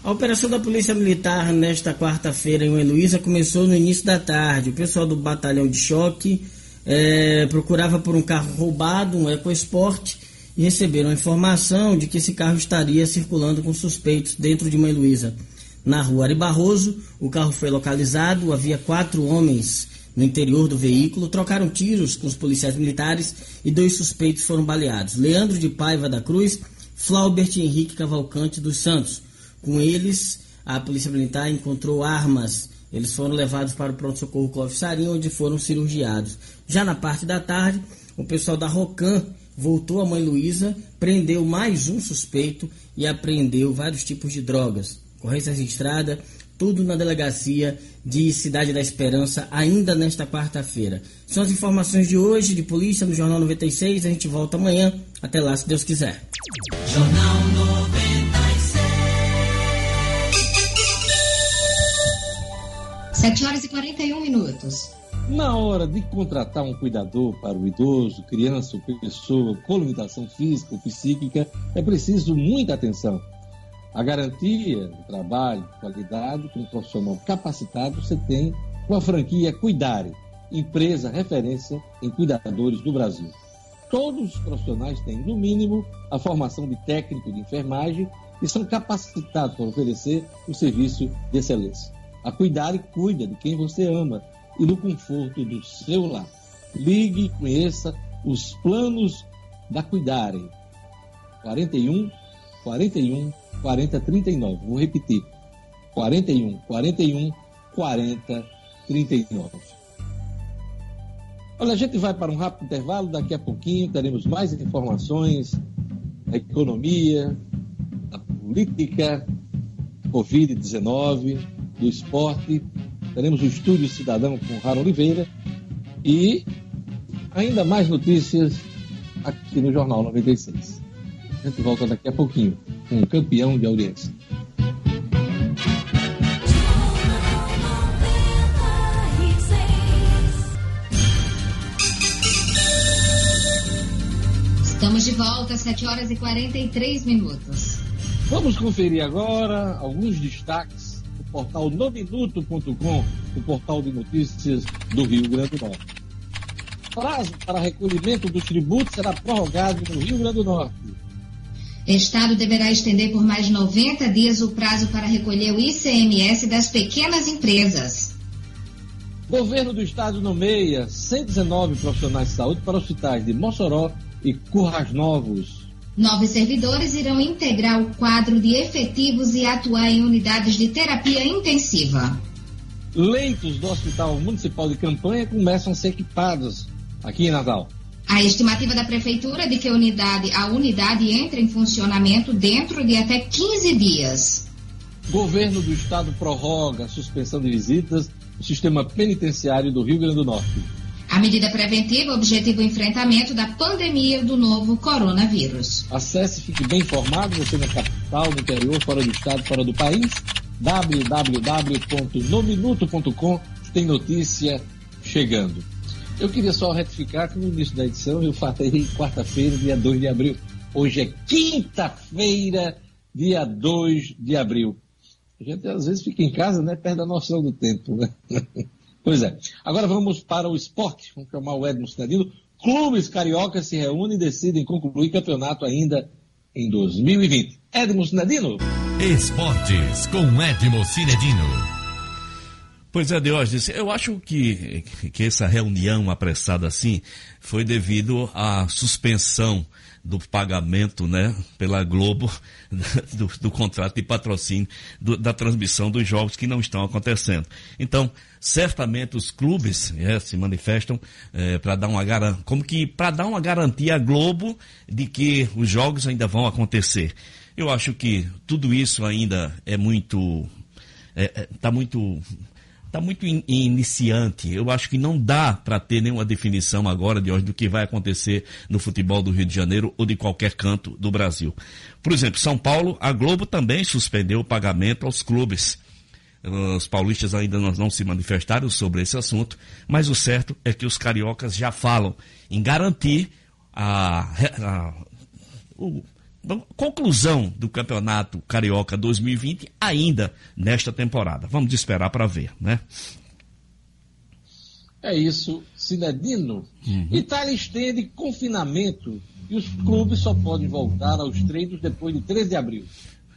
A operação da Polícia Militar nesta quarta-feira em Heloísa começou no início da tarde. O pessoal do batalhão de choque é, procurava por um carro roubado, um EcoSport, e receberam a informação de que esse carro estaria circulando com suspeitos dentro de Mãe Luísa. Na rua Ari Barroso, o carro foi localizado, havia quatro homens no interior do veículo, trocaram tiros com os policiais militares e dois suspeitos foram baleados. Leandro de Paiva da Cruz, Flaubert Henrique Cavalcante dos Santos. Com eles, a polícia militar encontrou armas. Eles foram levados para o pronto-socorro Clóvis Sarim, onde foram cirurgiados. Já na parte da tarde, o pessoal da Rocan voltou a Mãe Luísa, prendeu mais um suspeito e apreendeu vários tipos de drogas. Corrência registrada, tudo na delegacia de Cidade da Esperança, ainda nesta quarta-feira. São as informações de hoje de polícia no Jornal 96. A gente volta amanhã. Até lá, se Deus quiser. Jornal 7 horas e 41 minutos. Na hora de contratar um cuidador para o idoso, criança ou pessoa com limitação física ou psíquica, é preciso muita atenção. A garantia do trabalho, qualidade, com um profissional capacitado, você tem com a franquia Cuidare, empresa referência em cuidadores do Brasil. Todos os profissionais têm, no mínimo, a formação de técnico de enfermagem e são capacitados para oferecer o serviço de excelência. A Cuidare cuida de quem você ama e do conforto do seu lar. Ligue e conheça os planos da Cuidare. 41 41 40 39. Vou repetir. 41 41 40 39. Olha, a gente vai para um rápido intervalo, daqui a pouquinho teremos mais informações da economia, da política, Covid-19, do esporte. Teremos o Estúdio Cidadão com Raro Oliveira e ainda mais notícias aqui no Jornal 96. A gente volta daqui a pouquinho com o campeão de audiência. Estamos de volta, 7 horas e 43 minutos. Vamos conferir agora alguns destaques portal nominuto.com, o portal de notícias do Rio Grande do Norte. Prazo para recolhimento dos tributos será prorrogado no Rio Grande do Norte. Estado deverá estender por mais 90 dias o prazo para recolher o ICMS das pequenas empresas. Governo do Estado nomeia 119 profissionais de saúde para hospitais de Mossoró e Currais Novos. Nove servidores irão integrar o quadro de efetivos e atuar em unidades de terapia intensiva. Leitos do Hospital Municipal de Campanha começam a ser equipados aqui em Natal. A estimativa da Prefeitura é de que a unidade, a unidade entre em funcionamento dentro de até 15 dias. Governo do Estado prorroga a suspensão de visitas no sistema penitenciário do Rio Grande do Norte. A medida preventiva objetiva o enfrentamento da pandemia do novo coronavírus. Acesse fique bem informado, você na capital, no interior, fora do estado, fora do país. www.nominuto.com tem notícia chegando. Eu queria só retificar que no início da edição eu falei quarta-feira, dia 2 de abril. Hoje é quinta-feira, dia 2 de abril. A gente às vezes fica em casa, né? Perde a noção do tempo, né? <laughs> pois é. Agora vamos para o esporte. Vamos chamar o Edmo Cidadino. Clubes cariocas se reúnem e decidem concluir campeonato ainda em 2020. Edmo Cidadino. Esportes com Edmo Cinedino. Pois é, Diógenes, eu acho que, que essa reunião apressada assim foi devido à suspensão do pagamento, né, pela Globo, <laughs> do, do contrato de patrocínio do, da transmissão dos jogos que não estão acontecendo. Então, certamente os clubes é, se manifestam é, para dar uma garantia, como que para dar uma garantia à Globo de que os jogos ainda vão acontecer. Eu acho que tudo isso ainda é muito, está é, tá muito está muito in, iniciante. Eu acho que não dá para ter nenhuma definição agora de hoje do que vai acontecer no futebol do Rio de Janeiro ou de qualquer canto do Brasil. Por exemplo, São Paulo, a Globo também suspendeu o pagamento aos clubes. Os paulistas ainda não se manifestaram sobre esse assunto, mas o certo é que os cariocas já falam em garantir a, a, o, conclusão do Campeonato Carioca 2020 ainda nesta temporada. Vamos esperar para ver, né? É isso, Cinedino. Uhum. Itália estende confinamento e os clubes só podem voltar aos treinos depois de 13 de abril.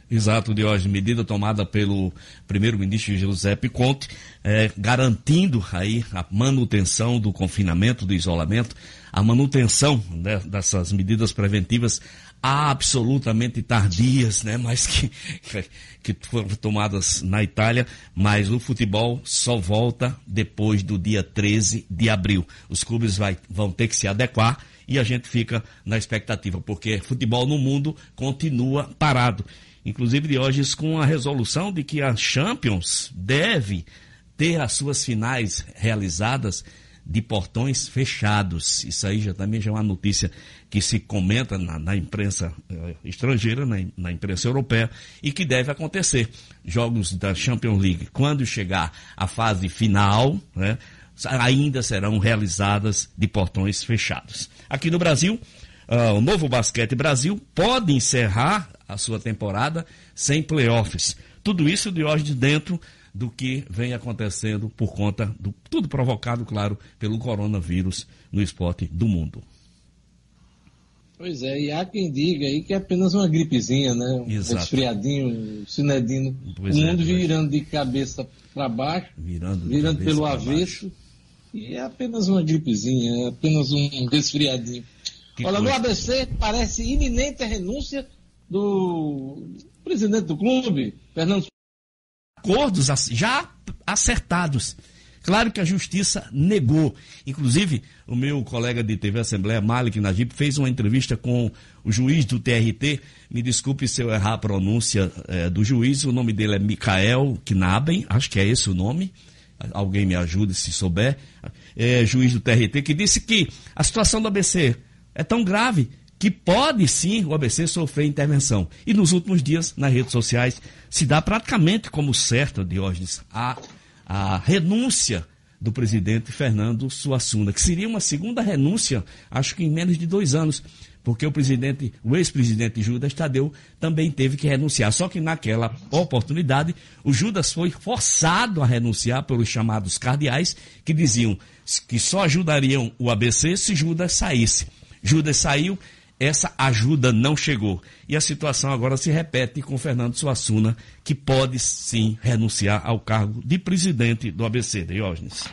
Exato, Diógenes, medida tomada pelo primeiro-ministro Giuseppe Conte, é, garantindo aí a manutenção do confinamento, do isolamento, a manutenção né, dessas medidas preventivas absolutamente tardias, né, mas que, <laughs> que foram tomadas na Itália, mas o futebol só volta depois do dia 13 de abril. Os clubes vai, vão ter que se adequar e a gente fica na expectativa, porque futebol no mundo continua parado inclusive Diógenes, com a resolução de que a Champions deve ter as suas finais realizadas de portões fechados. Isso aí já também já é uma notícia que se comenta na, na imprensa eh, estrangeira, na, na, imprensa europeia, e que deve acontecer. Jogos da Champions League, quando chegar a fase final, né, ainda serão realizadas de portões fechados. Aqui no Brasil, uh, o Novo Basquete Brasil pode encerrar a sua temporada sem playoffs. Tudo isso de hoje de dentro do que vem acontecendo por conta do tudo provocado, claro, pelo coronavírus no esporte do mundo. Pois é, e há quem diga aí que é apenas uma gripezinha, né? Um Exato. resfriadinho, um cinedino. Pois o mundo é, virando de cabeça para baixo, virando, virando pelo avesso. E é apenas uma gripezinha, é apenas um resfriadinho. Que Olha, coisa. no ABC parece iminente a renúncia do presidente do clube, Fernando. Acordos já acertados. Claro que a justiça negou. Inclusive, o meu colega de TV Assembleia, Malik Najib, fez uma entrevista com o juiz do TRT. Me desculpe se eu errar a pronúncia é, do juiz. O nome dele é Mikael Knaben, acho que é esse o nome. Alguém me ajude se souber. É, juiz do TRT, que disse que a situação do ABC é tão grave que pode sim o ABC sofrer intervenção. E nos últimos dias, nas redes sociais, se dá praticamente como certo, Diógenes, a, a renúncia do presidente Fernando Suassuna, que seria uma segunda renúncia, acho que em menos de dois anos, porque o presidente, o ex-presidente Judas Tadeu também teve que renunciar. Só que naquela oportunidade, o Judas foi forçado a renunciar pelos chamados cardeais, que diziam que só ajudariam o ABC se Judas saísse. Judas saiu essa ajuda não chegou. E a situação agora se repete com Fernando Suassuna, que pode sim renunciar ao cargo de presidente do ABC, Diógenes.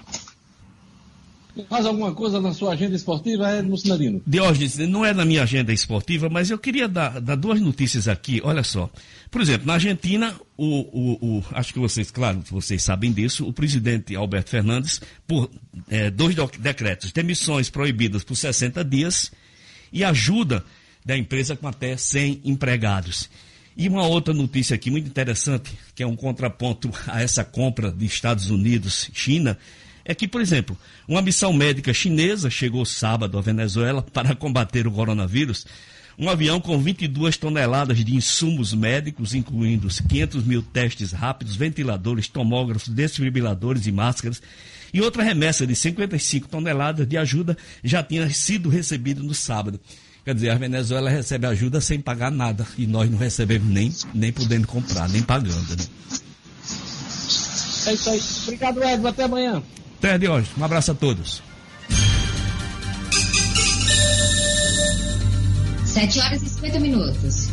Mais alguma coisa na sua agenda esportiva, Edmo Sinarino? Diógenes, não é na minha agenda esportiva, mas eu queria dar, dar, duas notícias aqui. Olha só. Por exemplo, na Argentina, o, o, o, acho que vocês, claro, vocês sabem disso, o presidente Alberto Fernandes, por é, dois decretos, demissões proibidas por 60 dias e ajuda da empresa com até 100 empregados. E uma outra notícia aqui muito interessante, que é um contraponto a essa compra de Estados Unidos, China, é que, por exemplo, uma missão médica chinesa chegou sábado à Venezuela <laughs> para combater o coronavírus. Um avião com 22 toneladas de insumos médicos, incluindo 500 mil testes rápidos, ventiladores, tomógrafos, desfibriladores e máscaras, e outra remessa de 55 toneladas de ajuda já tinha sido recebida no sábado. Quer dizer, a Venezuela recebe ajuda sem pagar nada. E nós não recebemos nem, nem podendo comprar, nem pagando. Né? É isso aí. Obrigado, Edson. Até amanhã. Até de hoje. Um abraço a todos. 7 horas e 50 minutos.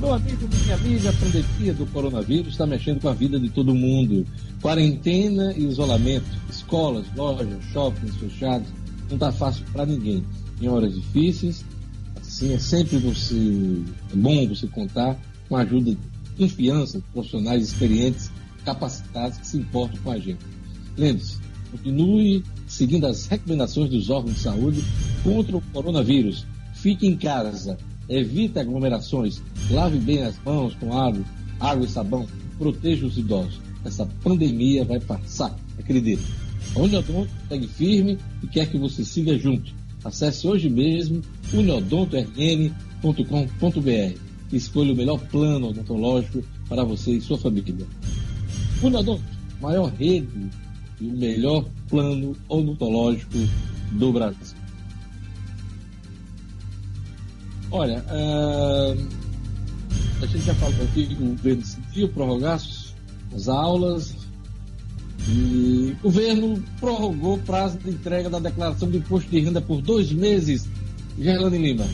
Meu amigo, minha amiga, a pandemia do coronavírus está mexendo com a vida de todo mundo. Quarentena e isolamento, escolas, lojas, shoppings fechados, não está fácil para ninguém. Em horas difíceis, assim, é sempre você, é bom você contar com a ajuda de confiança, de profissionais experientes, capacitados que se importam com a gente. Lembre-se, continue seguindo as recomendações dos órgãos de saúde contra o coronavírus. Fique em casa, evite aglomerações, lave bem as mãos com água, água e sabão, proteja os idosos essa pandemia vai passar, acredite. Uniodonto segue firme e quer que você siga junto. Acesse hoje mesmo uniodontorn.com.br e escolha o melhor plano odontológico para você e sua família. Uniodonto, maior rede e o melhor plano odontológico do Brasil. Olha, uh, a gente já falou aqui que o governo decidiu prorrogar as aulas. E o governo prorrogou o prazo de entrega da declaração de imposto de renda por dois meses. Gerlane Lima.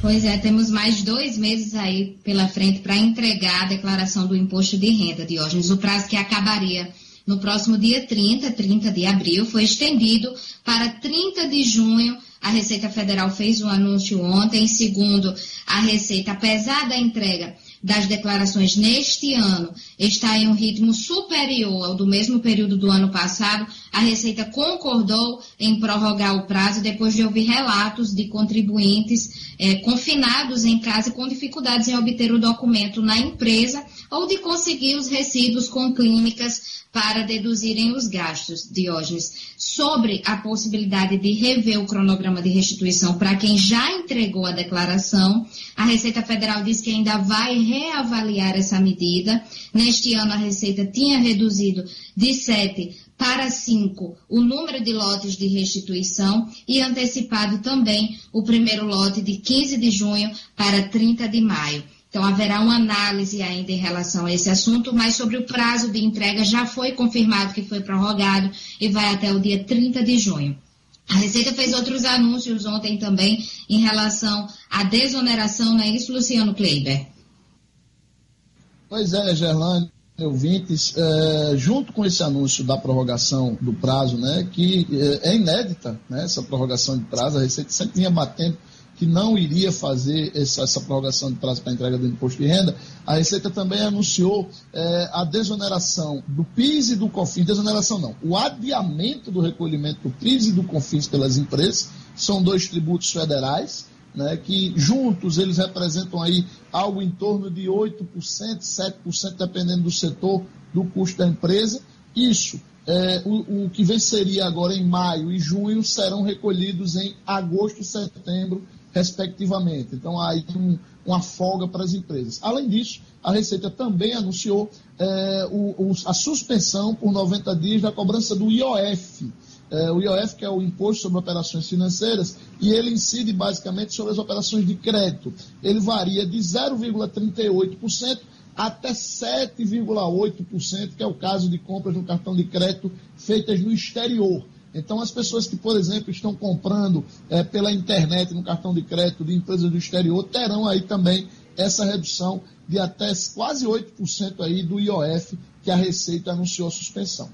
Pois é, temos mais dois meses aí pela frente para entregar a declaração do imposto de renda, Diógenes. O prazo que acabaria no próximo dia 30, 30 de abril, foi estendido para 30 de junho. A Receita Federal fez um anúncio ontem, segundo a Receita, apesar da entrega das declarações neste ano está em um ritmo superior ao do mesmo período do ano passado, a Receita concordou em prorrogar o prazo depois de ouvir relatos de contribuintes eh, confinados em casa com dificuldades em obter o documento na empresa ou de conseguir os recibos com clínicas para deduzirem os gastos, Diógenes, sobre a possibilidade de rever o cronograma de restituição para quem já entregou a declaração. A Receita Federal diz que ainda vai reavaliar essa medida. Neste ano, a Receita tinha reduzido de 7 para 5 o número de lotes de restituição e antecipado também o primeiro lote de 15 de junho para 30 de maio. Então, haverá uma análise ainda em relação a esse assunto, mas sobre o prazo de entrega já foi confirmado que foi prorrogado e vai até o dia 30 de junho. A Receita fez outros anúncios ontem também em relação à desoneração, não é isso, Luciano Kleiber? Pois é, Gerlane, ouvintes, é, junto com esse anúncio da prorrogação do prazo, né, que é, é inédita, né, essa prorrogação de prazo, a Receita sempre vinha batendo que não iria fazer essa, essa prorrogação de prazo para entrega do imposto de renda, a Receita também anunciou é, a desoneração do PIS e do COFINS, desoneração não, o adiamento do recolhimento do PIS e do COFINS pelas empresas, são dois tributos federais, né, que juntos eles representam aí algo em torno de 8%, 7%, dependendo do setor, do custo da empresa. Isso, é, o, o, que venceria agora em maio e junho, serão recolhidos em agosto e setembro respectivamente. Então, aí um, uma folga para as empresas. Além disso, a Receita também anunciou é, o, o, a suspensão por 90 dias da cobrança do IOF. É, o IOF, que é o Imposto sobre Operações Financeiras, e ele incide basicamente sobre as operações de crédito. Ele varia de 0,38% até 7,8%, que é o caso de compras no cartão de crédito feitas no exterior. Então, as pessoas que, por exemplo, estão comprando é, pela internet no cartão de crédito de empresas do exterior terão aí também essa redução de até quase 8% aí do IOF que a Receita anunciou suspensão.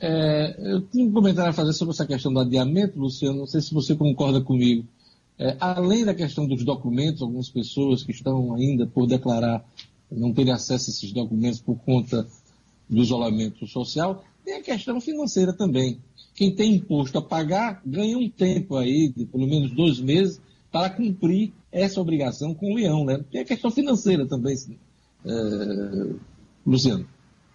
É, eu tinha um comentário a fazer sobre essa questão do adiamento, Luciano, não sei se você concorda comigo. É, além da questão dos documentos, algumas pessoas que estão ainda por declarar não terem acesso a esses documentos por conta do isolamento social, tem a questão financeira também. Quem tem imposto a pagar ganha um tempo aí, de pelo menos dois meses, para cumprir essa obrigação com o leão, né? Tem a questão financeira também, é... Luciano.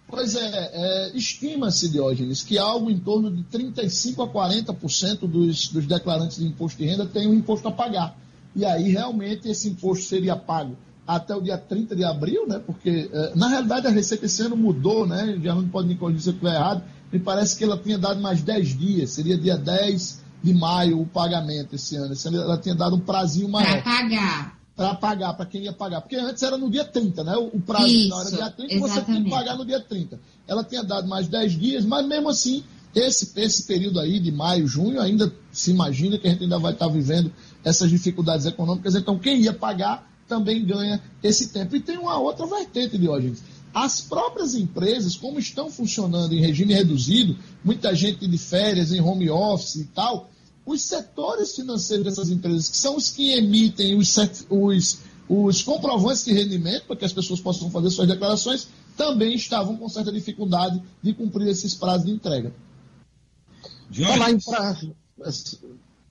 Pois é, é estima-se, Diógenes, que algo em torno de 35% a 40% dos, dos declarantes de imposto de renda têm um imposto a pagar. E aí, realmente, esse imposto seria pago até o dia 30 de abril, né? Porque, é, na realidade, a Receita esse ano mudou, né? Já não pode me corrigir se eu estiver errado. Me parece que ela tinha dado mais 10 dias, seria dia 10 de maio o pagamento esse ano. Esse ano ela tinha dado um prazinho maior. Para pagar. Para pagar, para quem ia pagar. Porque antes era no dia 30, né? O, prazo Isso, final era dia 30 exatamente. você tinha que pagar no dia 30. Ela tinha dado mais 10 dias, mas mesmo assim, esse, esse período aí de maio, junho, ainda se imagina que a gente ainda vai estar vivendo essas dificuldades econômicas. Então, quem ia pagar também ganha esse tempo. E tem uma outra vertente, Diógenes. As próprias empresas, como estão funcionando em regime reduzido, muita gente de férias, em home office e tal, os setores financeiros dessas empresas, que são os que emitem os, os, os comprovantes de rendimento, para que as pessoas possam fazer suas declarações, também estavam com certa dificuldade de cumprir esses prazos de entrega. Falar em prazo,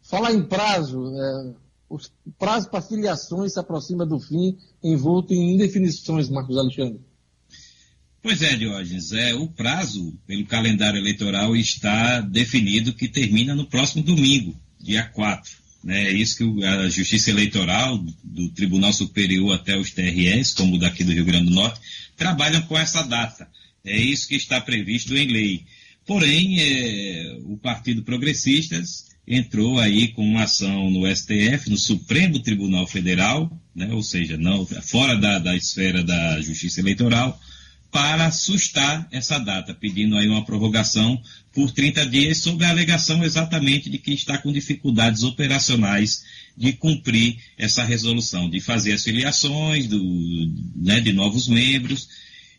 falar em prazo, é, o prazo para filiações se aproxima do fim, envolto em indefinições, Marcos Alexandre. Pois é, Diógenes, é, o prazo pelo calendário eleitoral está definido que termina no próximo domingo, dia 4. Né? É isso que a Justiça Eleitoral, do Tribunal Superior até os TRS, como daqui do Rio Grande do Norte, trabalham com essa data. É isso que está previsto em lei. Porém, é, o Partido Progressistas entrou aí com uma ação no STF, no Supremo Tribunal Federal, né, ou seja, não, fora da, da esfera da Justiça Eleitoral, para sustar essa data, pedindo aí uma prorrogação por 30 dias, sob a alegação exatamente de que está com dificuldades operacionais de cumprir essa resolução, de fazer as filiações do, né, de novos membros.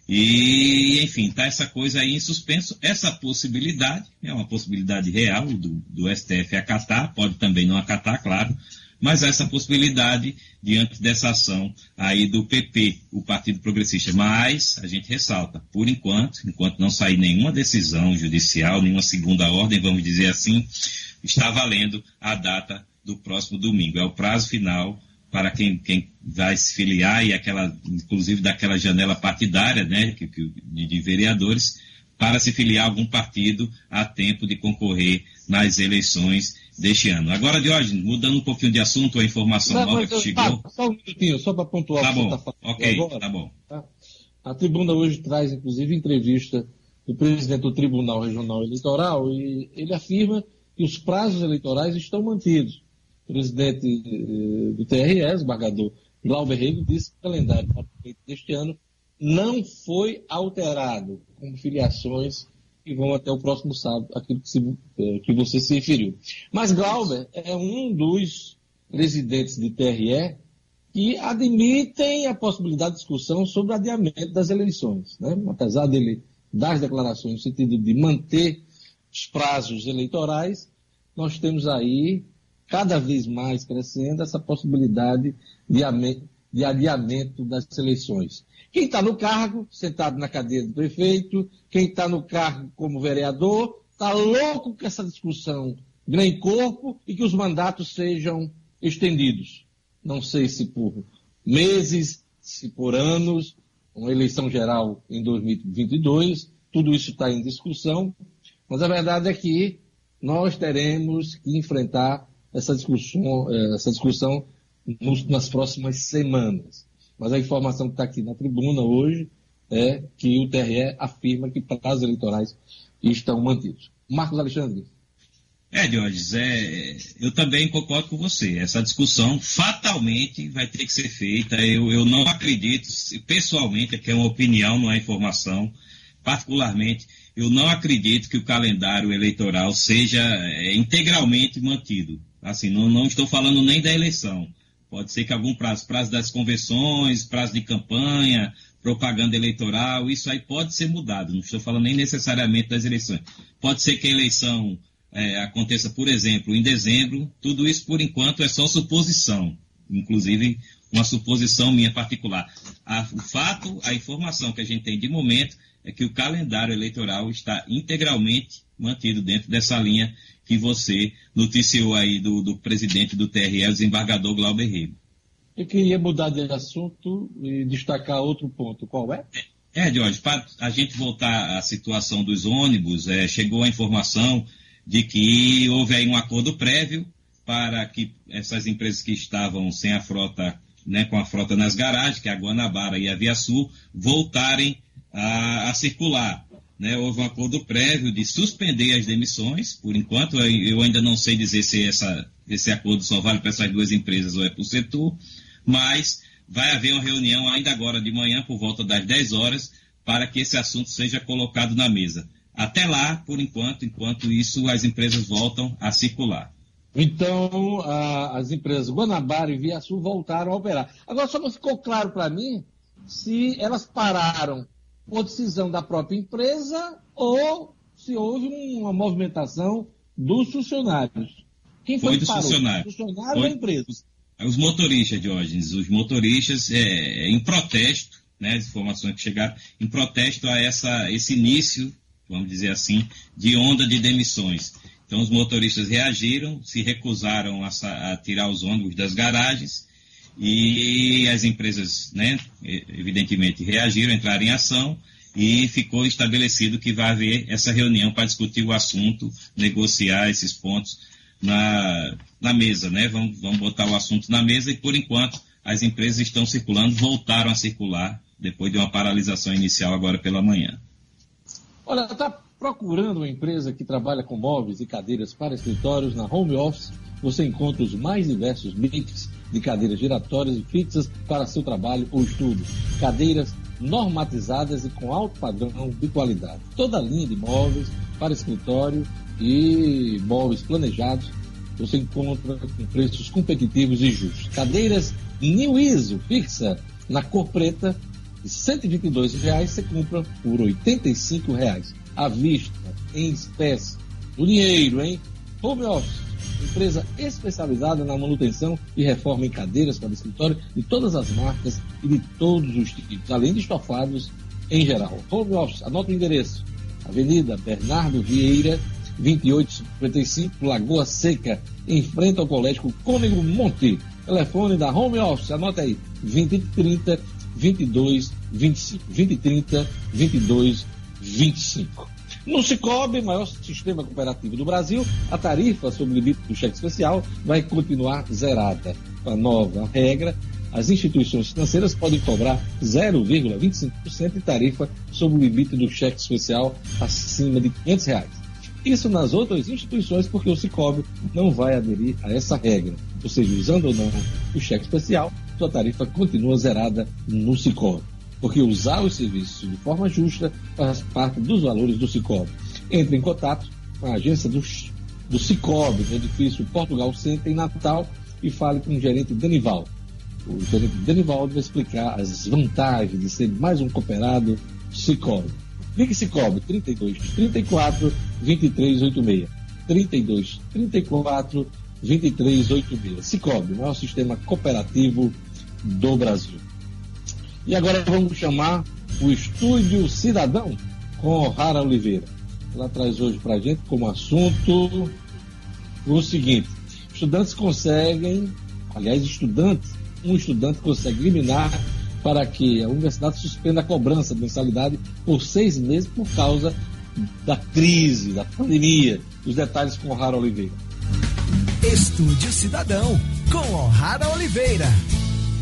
E, enfim, está essa coisa aí em suspenso. Essa possibilidade, é uma possibilidade real do, do STF acatar, pode também não acatar, claro, mas essa possibilidade diante dessa ação aí do PP, o Partido Progressista. Mas a gente ressalta, por enquanto, enquanto não sair nenhuma decisão judicial, nenhuma segunda ordem, vamos dizer assim, está valendo a data do próximo domingo. É o prazo final para quem, quem vai se filiar e aquela, inclusive daquela janela partidária, né, que, de, de vereadores, para se filiar a algum partido a tempo de concorrer nas eleições deste ano. Agora, Diógenes, mudando um pouquinho de assunto, a informação não, nova que chegou. Tá, só um minutinho, só para pontuar tá bom, tá falando ok, agora, tá bom. Tá? A tribuna hoje traz, inclusive, entrevista do presidente do Tribunal Regional Eleitoral e ele afirma que os prazos eleitorais estão mantidos. O presidente eh, do TRE, o embargador Glauber Rego, disse que o calendário o deste ano não foi alterado, com filiações que vão até o próximo sábado, aquilo que, se, é, que você se referiu. Mas Glauber é um dos presidentes de TRE que admitem a possibilidade de discussão sobre o adiamento das eleições. Né? Apesar dele dar declarações no sentido de manter os prazos eleitorais, nós temos aí, cada vez mais crescendo, essa possibilidade de, de adiamento das eleições. Quem está no cargo, sentado na cadeira do prefeito, quem está no cargo como vereador, está louco que essa discussão ganhe corpo e que os mandatos sejam estendidos. Não sei se por meses, se por anos, uma eleição geral em 2022, tudo isso está em discussão, mas a verdade é que nós teremos que enfrentar essa discussão, eh, essa discussão nas próximas semanas. Mas a informação que está aqui na tribuna hoje é que o TRE afirma que prazos eleitorais estão mantidos. Marcos Alexandre. É, Diógenes, é, eu também concordo com você. Essa discussão fatalmente vai ter que ser feita. Eu, eu não acredito, pessoalmente, que é uma opinião, não é informação, particularmente, eu não acredito que o calendário eleitoral seja é, integralmente mantido. Assim, não, não estou falando nem da eleição. Pode ser que algum prazo, prazo das convenções, prazo de campanha, propaganda eleitoral, isso aí pode ser mudado. Não estou falando nem necessariamente das eleições. Pode ser que a eleição é, aconteça, por exemplo, em dezembro. Tudo isso, por enquanto, é só suposição. Inclusive, uma suposição minha particular. A, o fato, a informação que a gente tem de momento é que o calendário eleitoral está integralmente mantido dentro dessa linha que você noticiou aí do, do presidente do TRE, o desembargador Glauber Rego. Eu queria mudar de assunto e destacar outro ponto. Qual é? É, Jorge, para a gente voltar à situação dos ônibus, é, chegou a informação de que houve aí um acordo prévio para que essas empresas que estavam sem a frota, né, com a frota nas garagens, que é a Guanabara e a Via Sul, voltarem a, a circular. Né, houve um acordo prévio de suspender as demissões, por enquanto eu ainda não sei dizer se essa, esse acordo só vale para essas duas empresas ou é para o setor, mas vai haver uma reunião ainda agora de manhã, por volta das 10 horas, para que esse assunto seja colocado na mesa. Até lá, por enquanto, enquanto isso, as empresas voltam a circular. Então, a, as empresas Guanabara e Via Sul voltaram a operar. Agora, só não ficou claro para mim se elas pararam por decisão da própria empresa ou se houve uma movimentação dos funcionários. Quem foi, foi dos funcionários. Funcionário foi... da empresa. Os motoristas, Diógenes, os motoristas é, em protesto, né, as informações que chegaram, em protesto a essa, esse início, vamos dizer assim, de onda de demissões. Então os motoristas reagiram, se recusaram a, a tirar os ônibus das garagens e as empresas, né, evidentemente, reagiram, entraram em ação e ficou estabelecido que vai haver essa reunião para discutir o assunto, negociar esses pontos na, na mesa, né? Vamos, vamos botar o assunto na mesa e, por enquanto, as empresas estão circulando, voltaram a circular depois de uma paralisação inicial agora pela manhã. Olha, está procurando uma empresa que trabalha com móveis e cadeiras para escritórios na home office? Você encontra os mais diversos mix de cadeiras giratórias e fixas para seu trabalho ou estudo. Cadeiras normatizadas e com alto padrão de qualidade. Toda a linha de móveis para escritório e móveis planejados você encontra com preços competitivos e justos. Cadeiras New ISO fixa na cor preta de 122 reais você compra por 85 reais à vista, em espécie, no dinheiro, hein? Home Office, empresa especializada na manutenção e reforma em cadeiras para escritório de todas as marcas e de todos os tipos, além de estofados em geral. Home Office, anota o endereço. Avenida Bernardo Vieira, 2855, Lagoa Seca, em frente ao Colégio Cônego Monte. Telefone da Home Office, anota aí, 2030 22 25. 2030 22 25. No Cicobi, maior sistema cooperativo do Brasil, a tarifa sobre o limite do cheque especial vai continuar zerada. Com a nova regra, as instituições financeiras podem cobrar 0,25% de tarifa sobre o limite do cheque especial acima de 500 reais. Isso nas outras instituições, porque o Cicobi não vai aderir a essa regra. Ou seja, usando ou não o cheque especial, sua tarifa continua zerada no Cicobi. Porque usar os serviços de forma justa faz parte dos valores do Cicobi. Entre em contato com a agência do, do Cicobi, no edifício Portugal Center, em Natal, e fale com o gerente Danival. O gerente Danival vai explicar as vantagens de ser mais um cooperado Cicobi. Ligue Cicobi 32 34 2386. 32 34 2386. Cicobi, maior sistema cooperativo do Brasil. E agora vamos chamar o Estúdio Cidadão com Rara Oliveira. Ela traz hoje para a gente como assunto o seguinte: estudantes conseguem, aliás, estudantes, um estudante consegue eliminar para que a universidade suspenda a cobrança de mensalidade por seis meses por causa da crise, da pandemia. Os detalhes com O'Hara Oliveira. Estúdio Cidadão, com O'Hara Oliveira.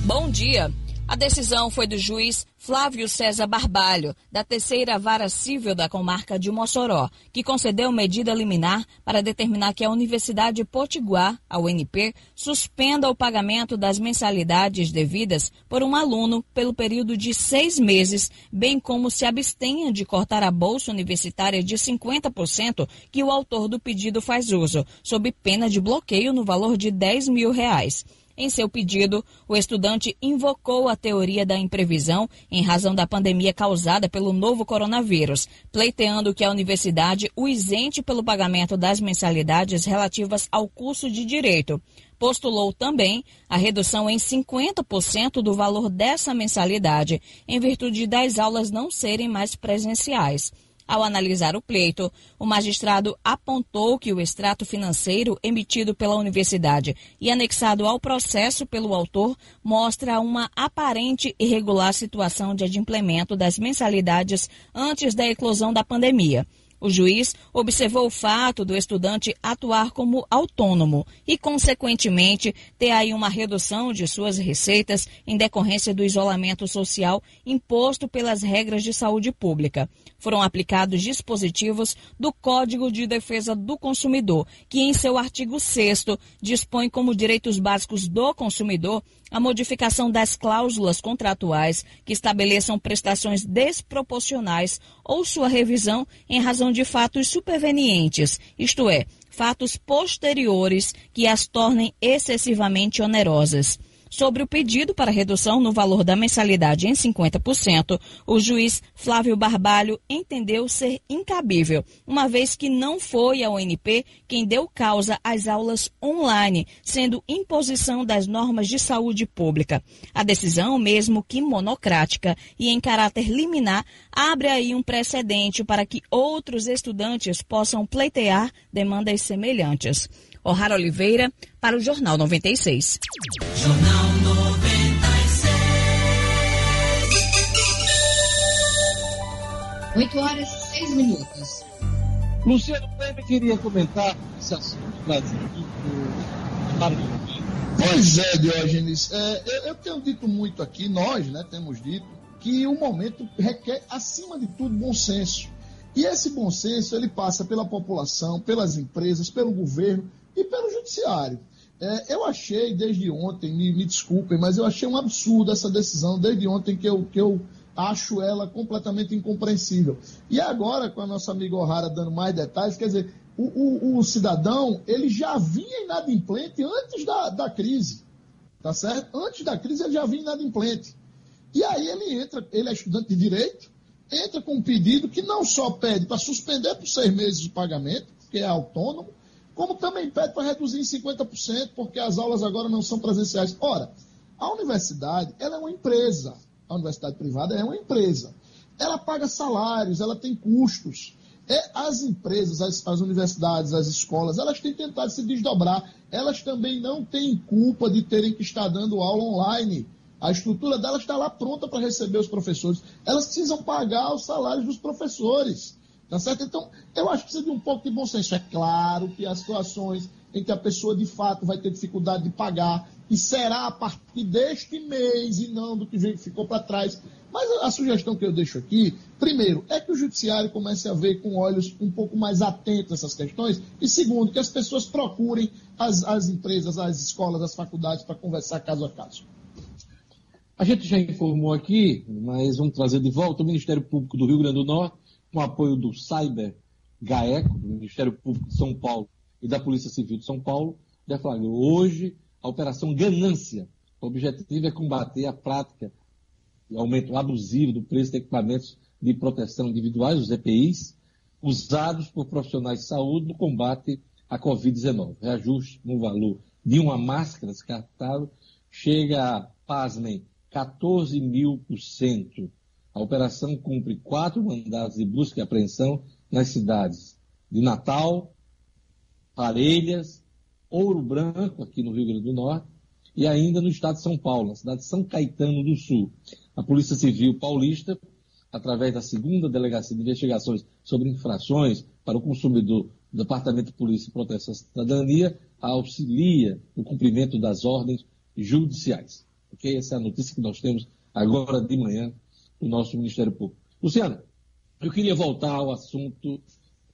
Bom dia. A decisão foi do juiz Flávio César Barbalho, da terceira vara civil da comarca de Mossoró, que concedeu medida liminar para determinar que a Universidade Potiguar, a UNP, suspenda o pagamento das mensalidades devidas por um aluno pelo período de seis meses, bem como se abstenha de cortar a bolsa universitária de 50% que o autor do pedido faz uso, sob pena de bloqueio no valor de 10 mil reais. Em seu pedido, o estudante invocou a teoria da imprevisão em razão da pandemia causada pelo novo coronavírus, pleiteando que a universidade o isente pelo pagamento das mensalidades relativas ao curso de direito. Postulou também a redução em 50% do valor dessa mensalidade, em virtude das aulas não serem mais presenciais. Ao analisar o pleito, o magistrado apontou que o extrato financeiro emitido pela universidade e anexado ao processo pelo autor mostra uma aparente irregular situação de adimplemento das mensalidades antes da eclosão da pandemia. O juiz observou o fato do estudante atuar como autônomo e, consequentemente, ter aí uma redução de suas receitas em decorrência do isolamento social imposto pelas regras de saúde pública. Foram aplicados dispositivos do Código de Defesa do Consumidor, que, em seu artigo 6, dispõe como direitos básicos do consumidor a modificação das cláusulas contratuais que estabeleçam prestações desproporcionais ou sua revisão em razão de fatos supervenientes, isto é, fatos posteriores que as tornem excessivamente onerosas. Sobre o pedido para redução no valor da mensalidade em 50%, o juiz Flávio Barbalho entendeu ser incabível, uma vez que não foi a ONP quem deu causa às aulas online, sendo imposição das normas de saúde pública. A decisão, mesmo que monocrática e em caráter liminar, abre aí um precedente para que outros estudantes possam pleitear demandas semelhantes. O'Hara Oliveira, para o Jornal 96. Jornal 96. 8 horas e 6 minutos. Luciano Kleber queria comentar esse assunto Brasil. Pois é, Diógenes. É, eu, eu tenho dito muito aqui, nós né, temos dito, que o momento requer, acima de tudo, bom senso. E esse bom senso ele passa pela população, pelas empresas, pelo governo e pelo judiciário. É, eu achei desde ontem, me, me, desculpem, mas eu achei um absurdo essa decisão desde ontem que eu, que eu acho ela completamente incompreensível. E agora, com a nossa amiga O'Hara dando mais detalhes, quer dizer, o, o, o, cidadão ele já vinha inadimplente antes da, da crise, tá certo? Antes da crise ele já vinha inadimplente. E aí ele entra, ele é estudante de direito, entra com um pedido que não só pede para suspender por seis meses o pagamento, que é autônomo, como também pede para reduzir em 50%, porque as aulas agora não são presenciais. Ora, a universidade ela é uma empresa, a universidade privada é uma empresa. Ela paga salários, ela tem custos. É, as empresas, as, as, universidades, as escolas, elas têm tentado se desdobrar. Elas também não têm culpa de terem que estar dando aula online. A estrutura delas está lá pronta para receber os professores. Elas precisam pagar os salários dos professores. Tá certo? Então, eu acho que precisa de um pouco de bom senso. É claro que há situações em que a pessoa de fato vai ter dificuldade de pagar, e será a partir deste mês e não do que ficou para trás. Mas a, a, sugestão que eu deixo aqui, primeiro, é que o judiciário comece a ver com olhos um pouco mais atentos essas questões, e segundo, que as pessoas procurem as, as empresas, as escolas, as faculdades para conversar caso a caso. A gente já informou aqui, mas vamos trazer de volta o Ministério Público do Rio Grande do Norte, com apoio do Cyber GAECO, do Ministério Público de São Paulo e da Polícia Civil de São Paulo, deflagrou hoje a Operação Ganância. O objetivo é combater a prática o aumento abusivo do preço de equipamentos de proteção individuais, os EPIs, usados por profissionais de saúde no combate à Covid-19. Reajuste no valor de uma máscara descartável chega a, pasmem, 14 mil por cento. A operação cumpre quatro mandados de busca e apreensão nas cidades de Natal, Parelhas, Ouro Branco, aqui no Rio Grande do Norte, e ainda no estado de São Paulo, na cidade de São Caetano do Sul. A Polícia Civil Paulista, através da segunda Delegacia de Investigações sobre Infrações para o Consumidor do Departamento de Polícia e Proteção à Cidadania, auxilia no cumprimento das ordens judiciais. Ok? Essa é a notícia que nós temos agora de manhã do nosso Ministério Público. Luciano, eu queria voltar ao assunto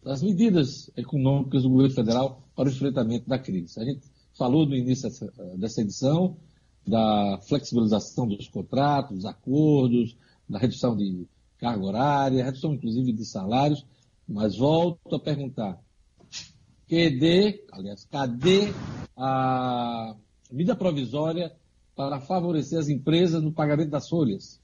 das medidas econômicas do governo federal para o enfrentamento da crise. A gente falou no início dessa, dessa edição da flexibilização dos contratos, dos acordos, da redução de carga horária, redução inclusive de salários, mas volto a perguntar, cadê, aliás, cadê a medida provisória para favorecer as empresas no pagamento das folhas?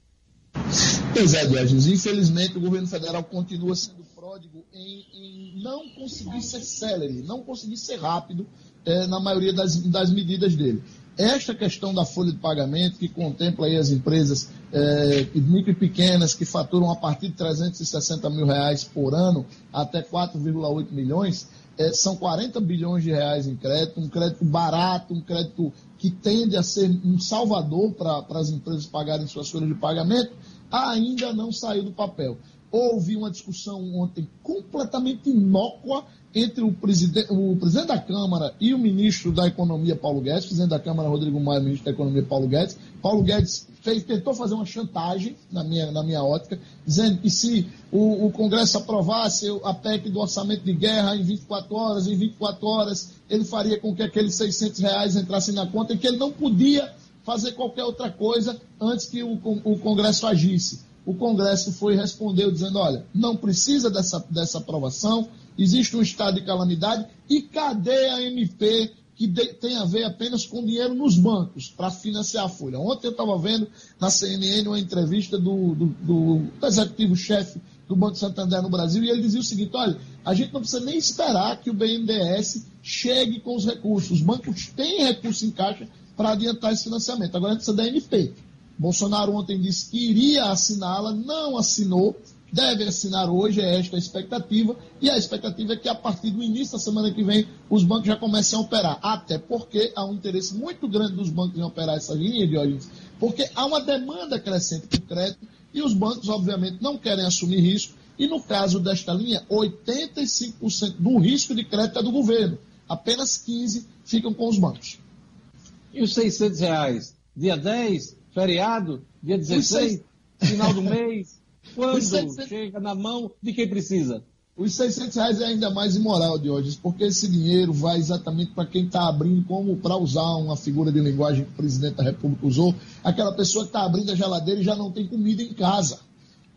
Pois é, Diógenes. Infelizmente, o governo federal continua sendo pródigo em, em não conseguir ser célere, não conseguir ser rápido é, na maioria das, das medidas dele. Esta questão da folha de pagamento, que contempla aí as empresas é, micro e pequenas que faturam a partir de 360 mil reais por ano até 4,8 milhões, é, são 40 bilhões de reais em crédito, um crédito barato, um crédito que tende a ser um salvador para as empresas pagarem suas folhas de pagamento, ainda não saiu do papel. Houve uma discussão ontem completamente inócua entre o presidente, o presidente da Câmara e o ministro da Economia, Paulo Guedes, o presidente da Câmara, Rodrigo Maia, ministro da Economia, Paulo Guedes. Paulo Guedes fez, tentou fazer uma chantagem, na minha, na minha ótica, dizendo que se o, o Congresso aprovasse a PEC do orçamento de guerra em 24 horas, em 24 horas, ele faria com que aqueles 600 reais entrassem na conta e que ele não podia fazer qualquer outra coisa antes que o, o Congresso agisse. O Congresso foi respondeu dizendo, olha, não precisa dessa, dessa aprovação, existe um estado de calamidade e cadê a MP que de, tem a ver apenas com dinheiro nos bancos para financiar a folha? Ontem eu estava vendo na CNN uma entrevista do, do, do, do executivo-chefe do Banco Santander no Brasil e ele dizia o seguinte: olha, a gente não precisa nem esperar que o BNDES chegue com os recursos. Os bancos têm recursos em caixa para adiantar esse financiamento. Agora a gente precisa da MP. Bolsonaro ontem disse que iria assiná-la, não assinou deve assinar hoje, é esta a expectativa, e a expectativa é que a partir do início da semana que vem os bancos já comecem a operar, até porque há um interesse muito grande dos bancos em operar essa linha de óleo, porque há uma demanda crescente por crédito e os bancos, obviamente, não querem assumir risco, e no caso desta linha, 85% do risco de crédito é do governo, apenas 15% ficam com os bancos. E os 600 reais? Dia 10, feriado, dia 16, final do <laughs> mês? Quando 600... chega na mão de quem precisa? Os 600 reais é ainda mais imoral, Diógenes, porque esse dinheiro vai exatamente para quem está abrindo, como para usar uma figura de linguagem que o presidente da República usou, aquela pessoa que está abrindo a geladeira e já não tem comida em casa.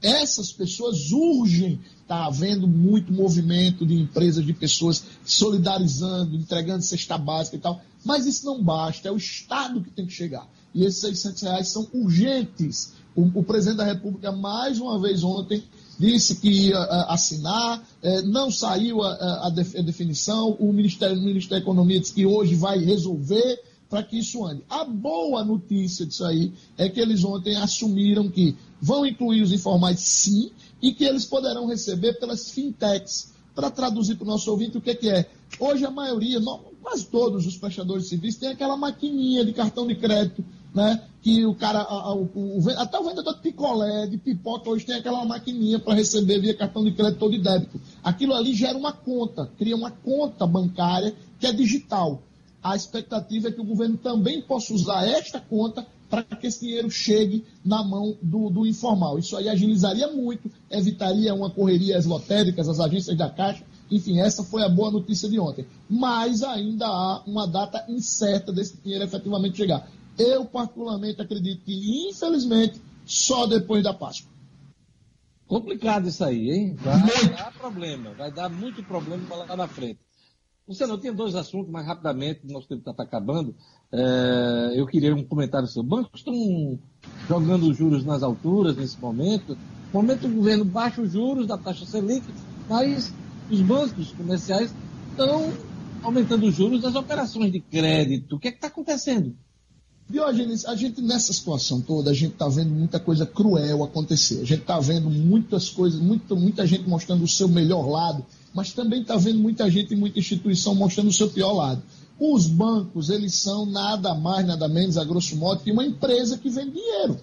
Essas pessoas urgem. Está havendo muito movimento de empresas, de pessoas solidarizando, entregando cesta básica e tal. Mas isso não basta, é o Estado que tem que chegar. E esses 600 reais são urgentes. O, o presidente da República, mais uma vez ontem, disse que ia uh, assinar, uh, não saiu a, a, definição, o Ministério, o Ministério da Economia disse que hoje vai resolver para que isso ande. A boa notícia disso aí é que eles ontem assumiram que vão incluir os informais sim e que eles poderão receber pelas fintechs. Para traduzir para o nosso ouvinte o que, que é. Hoje a maioria, quase todos os prestadores de serviços têm aquela maquininha de cartão de crédito né? Que o cara, a, o, o, até o vendedor de picolé, de pipoca, hoje tem aquela maquininha para receber via cartão de crédito ou de débito. Aquilo ali gera uma conta, cria uma conta bancária que é digital. A expectativa é que o governo também possa usar esta conta para que esse dinheiro chegue na mão do, do, informal. Isso aí agilizaria muito, evitaria uma correria às lotéricas, às agências da Caixa. Enfim, essa foi a boa notícia de ontem. Mas ainda há uma data incerta desse dinheiro efetivamente chegar. Eu, particularmente, acredito que, infelizmente, só depois da Páscoa. Complicado isso aí, hein? Vai muito. dar problema, vai dar muito problema lá na frente. Luciano, eu tinha dois assuntos, mas rapidamente, nosso tempo está acabando. É, eu queria um comentário seu. Bancos estão jogando os juros nas alturas nesse momento. No momento o governo baixa os juros da taxa Selic, mas os bancos comerciais estão aumentando os juros das operações de crédito. O que é está acontecendo? Diógenes, a gente nessa situação toda, a gente está vendo muita coisa cruel acontecer. A gente está vendo muitas coisas, muita, muita gente mostrando o seu melhor lado, mas também está vendo muita gente e muita instituição mostrando o seu pior lado. Os bancos, eles são nada mais, nada menos, a grosso modo, que uma empresa que vende dinheiro.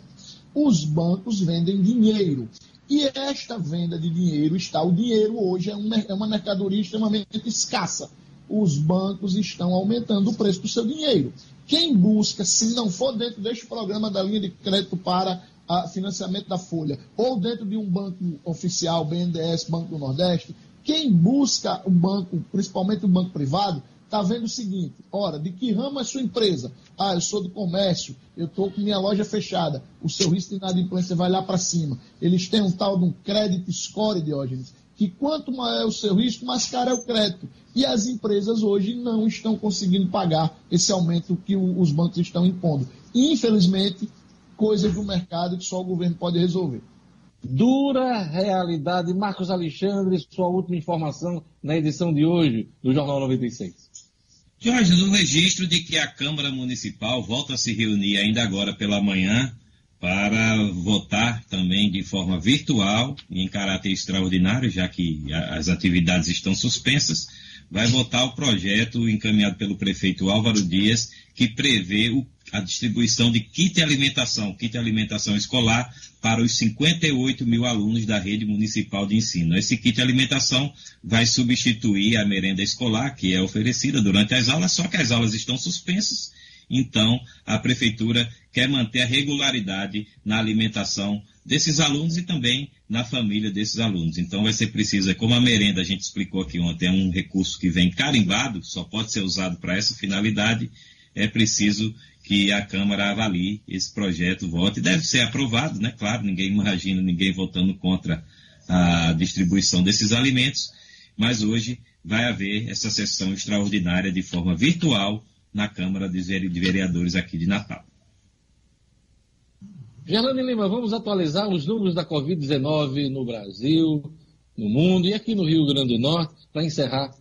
Os bancos vendem dinheiro. E esta venda de dinheiro está, o dinheiro hoje é, um, é uma mercadoria extremamente escassa. Os bancos estão aumentando o preço do seu dinheiro. Quem busca, se não for dentro deste programa da linha de crédito para a financiamento da Folha, ou dentro de um banco oficial, BNDES, Banco do Nordeste, quem busca o banco, principalmente o banco privado, está vendo o seguinte: ora, de que ramo é sua empresa? Ah, eu sou do comércio, eu estou com minha loja fechada. O seu risco de inadimplência vai lá para cima. Eles têm um tal de um crédito score, Diógenes, que quanto maior é o seu risco, mais caro é o crédito. E as empresas hoje não estão conseguindo pagar esse aumento que os bancos estão impondo. Infelizmente, coisas do mercado que só o governo pode resolver. Dura realidade. Marcos Alexandre, sua última informação na edição de hoje do Jornal 96. Jorge, no registro de que a Câmara Municipal volta a se reunir ainda agora pela manhã para votar também de forma virtual e em caráter extraordinário, já que as atividades estão suspensas, vai votar o projeto encaminhado pelo prefeito Álvaro Dias, que prevê o, a distribuição de kit alimentação, kit alimentação escolar para os 58 mil alunos da rede municipal de ensino. Esse kit alimentação vai substituir a merenda escolar, que é oferecida durante as aulas, só que as aulas estão suspensas então, a prefeitura quer manter a regularidade na alimentação desses alunos e também na família desses alunos. Então, vai ser preciso, como a merenda a gente explicou aqui ontem, é um recurso que vem carimbado, só pode ser usado para essa finalidade, é preciso que a Câmara avalie esse projeto, vote. Deve ser aprovado, né? Claro, ninguém imagina ninguém votando contra a distribuição desses alimentos, mas hoje vai haver essa sessão extraordinária de forma virtual na Câmara de Vereadores aqui de Natal. Gerlane Lima, vamos atualizar os números da Covid-19 no Brasil, no mundo e aqui no Rio Grande do Norte, para encerrar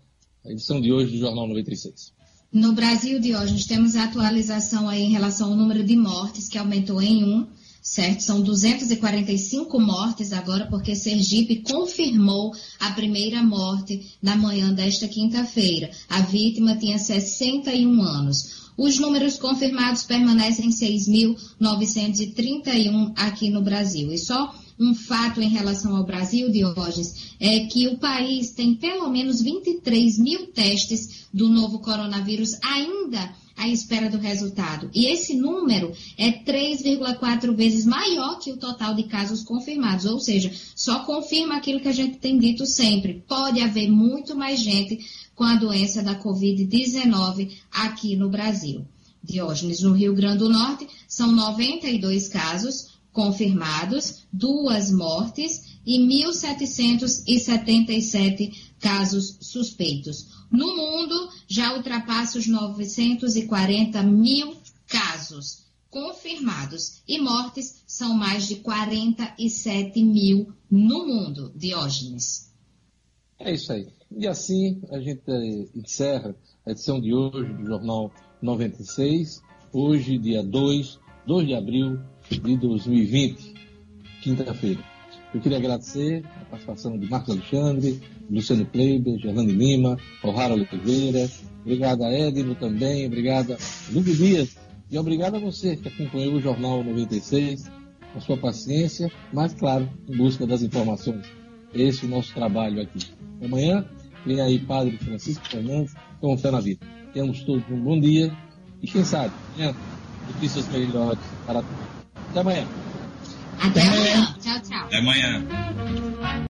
a edição de hoje do Jornal 96. No Brasil de hoje, nós temos a atualização aí em relação ao número de mortes, que aumentou em um, certo? São 245 mortes agora, porque Sergipe confirmou a primeira morte na manhã desta quinta-feira. A vítima tinha 61 anos. Os números confirmados permanecem 6.931 aqui no Brasil. E só um fato em relação ao Brasil, Diógenes, é que o país tem pelo menos 23 mil testes do novo coronavírus ainda à espera do resultado. E esse número é 3,4 vezes maior que o total de casos confirmados, ou seja, só confirma aquilo que a gente tem dito sempre. Pode haver muito mais gente com a doença da Covid-19 aqui no Brasil. Diógenes, no Rio Grande do Norte, são 92 casos, confirmados, duas mortes e 1.777 casos suspeitos. No mundo, já ultrapassa os 940 mil casos confirmados e mortes são mais de 47 mil no mundo, Diógenes. É isso aí. E assim a gente eh, encerra a edição de hoje do Jornal 96, hoje, dia 2, 2 de abril de 2020, quinta-feira. Eu queria agradecer a participação de Marcos Alexandre, Luciano Kleiber, Gerlane Lima, O'Hara Oliveira, obrigado a Edno também, obrigado a Lugo Dias, e obrigado a você que acompanhou o Jornal 96, a sua paciência, mas, claro, em busca das informações. Esse é o nosso trabalho aqui. Amanhã vem aí Padre Francisco Fernandes com fé na vida. Tenhamos todos um bom dia e, quem sabe, amanhã, notícias melhores para todos. Até amanhã. Até amanhã. Tchau, tchau. Até amanhã.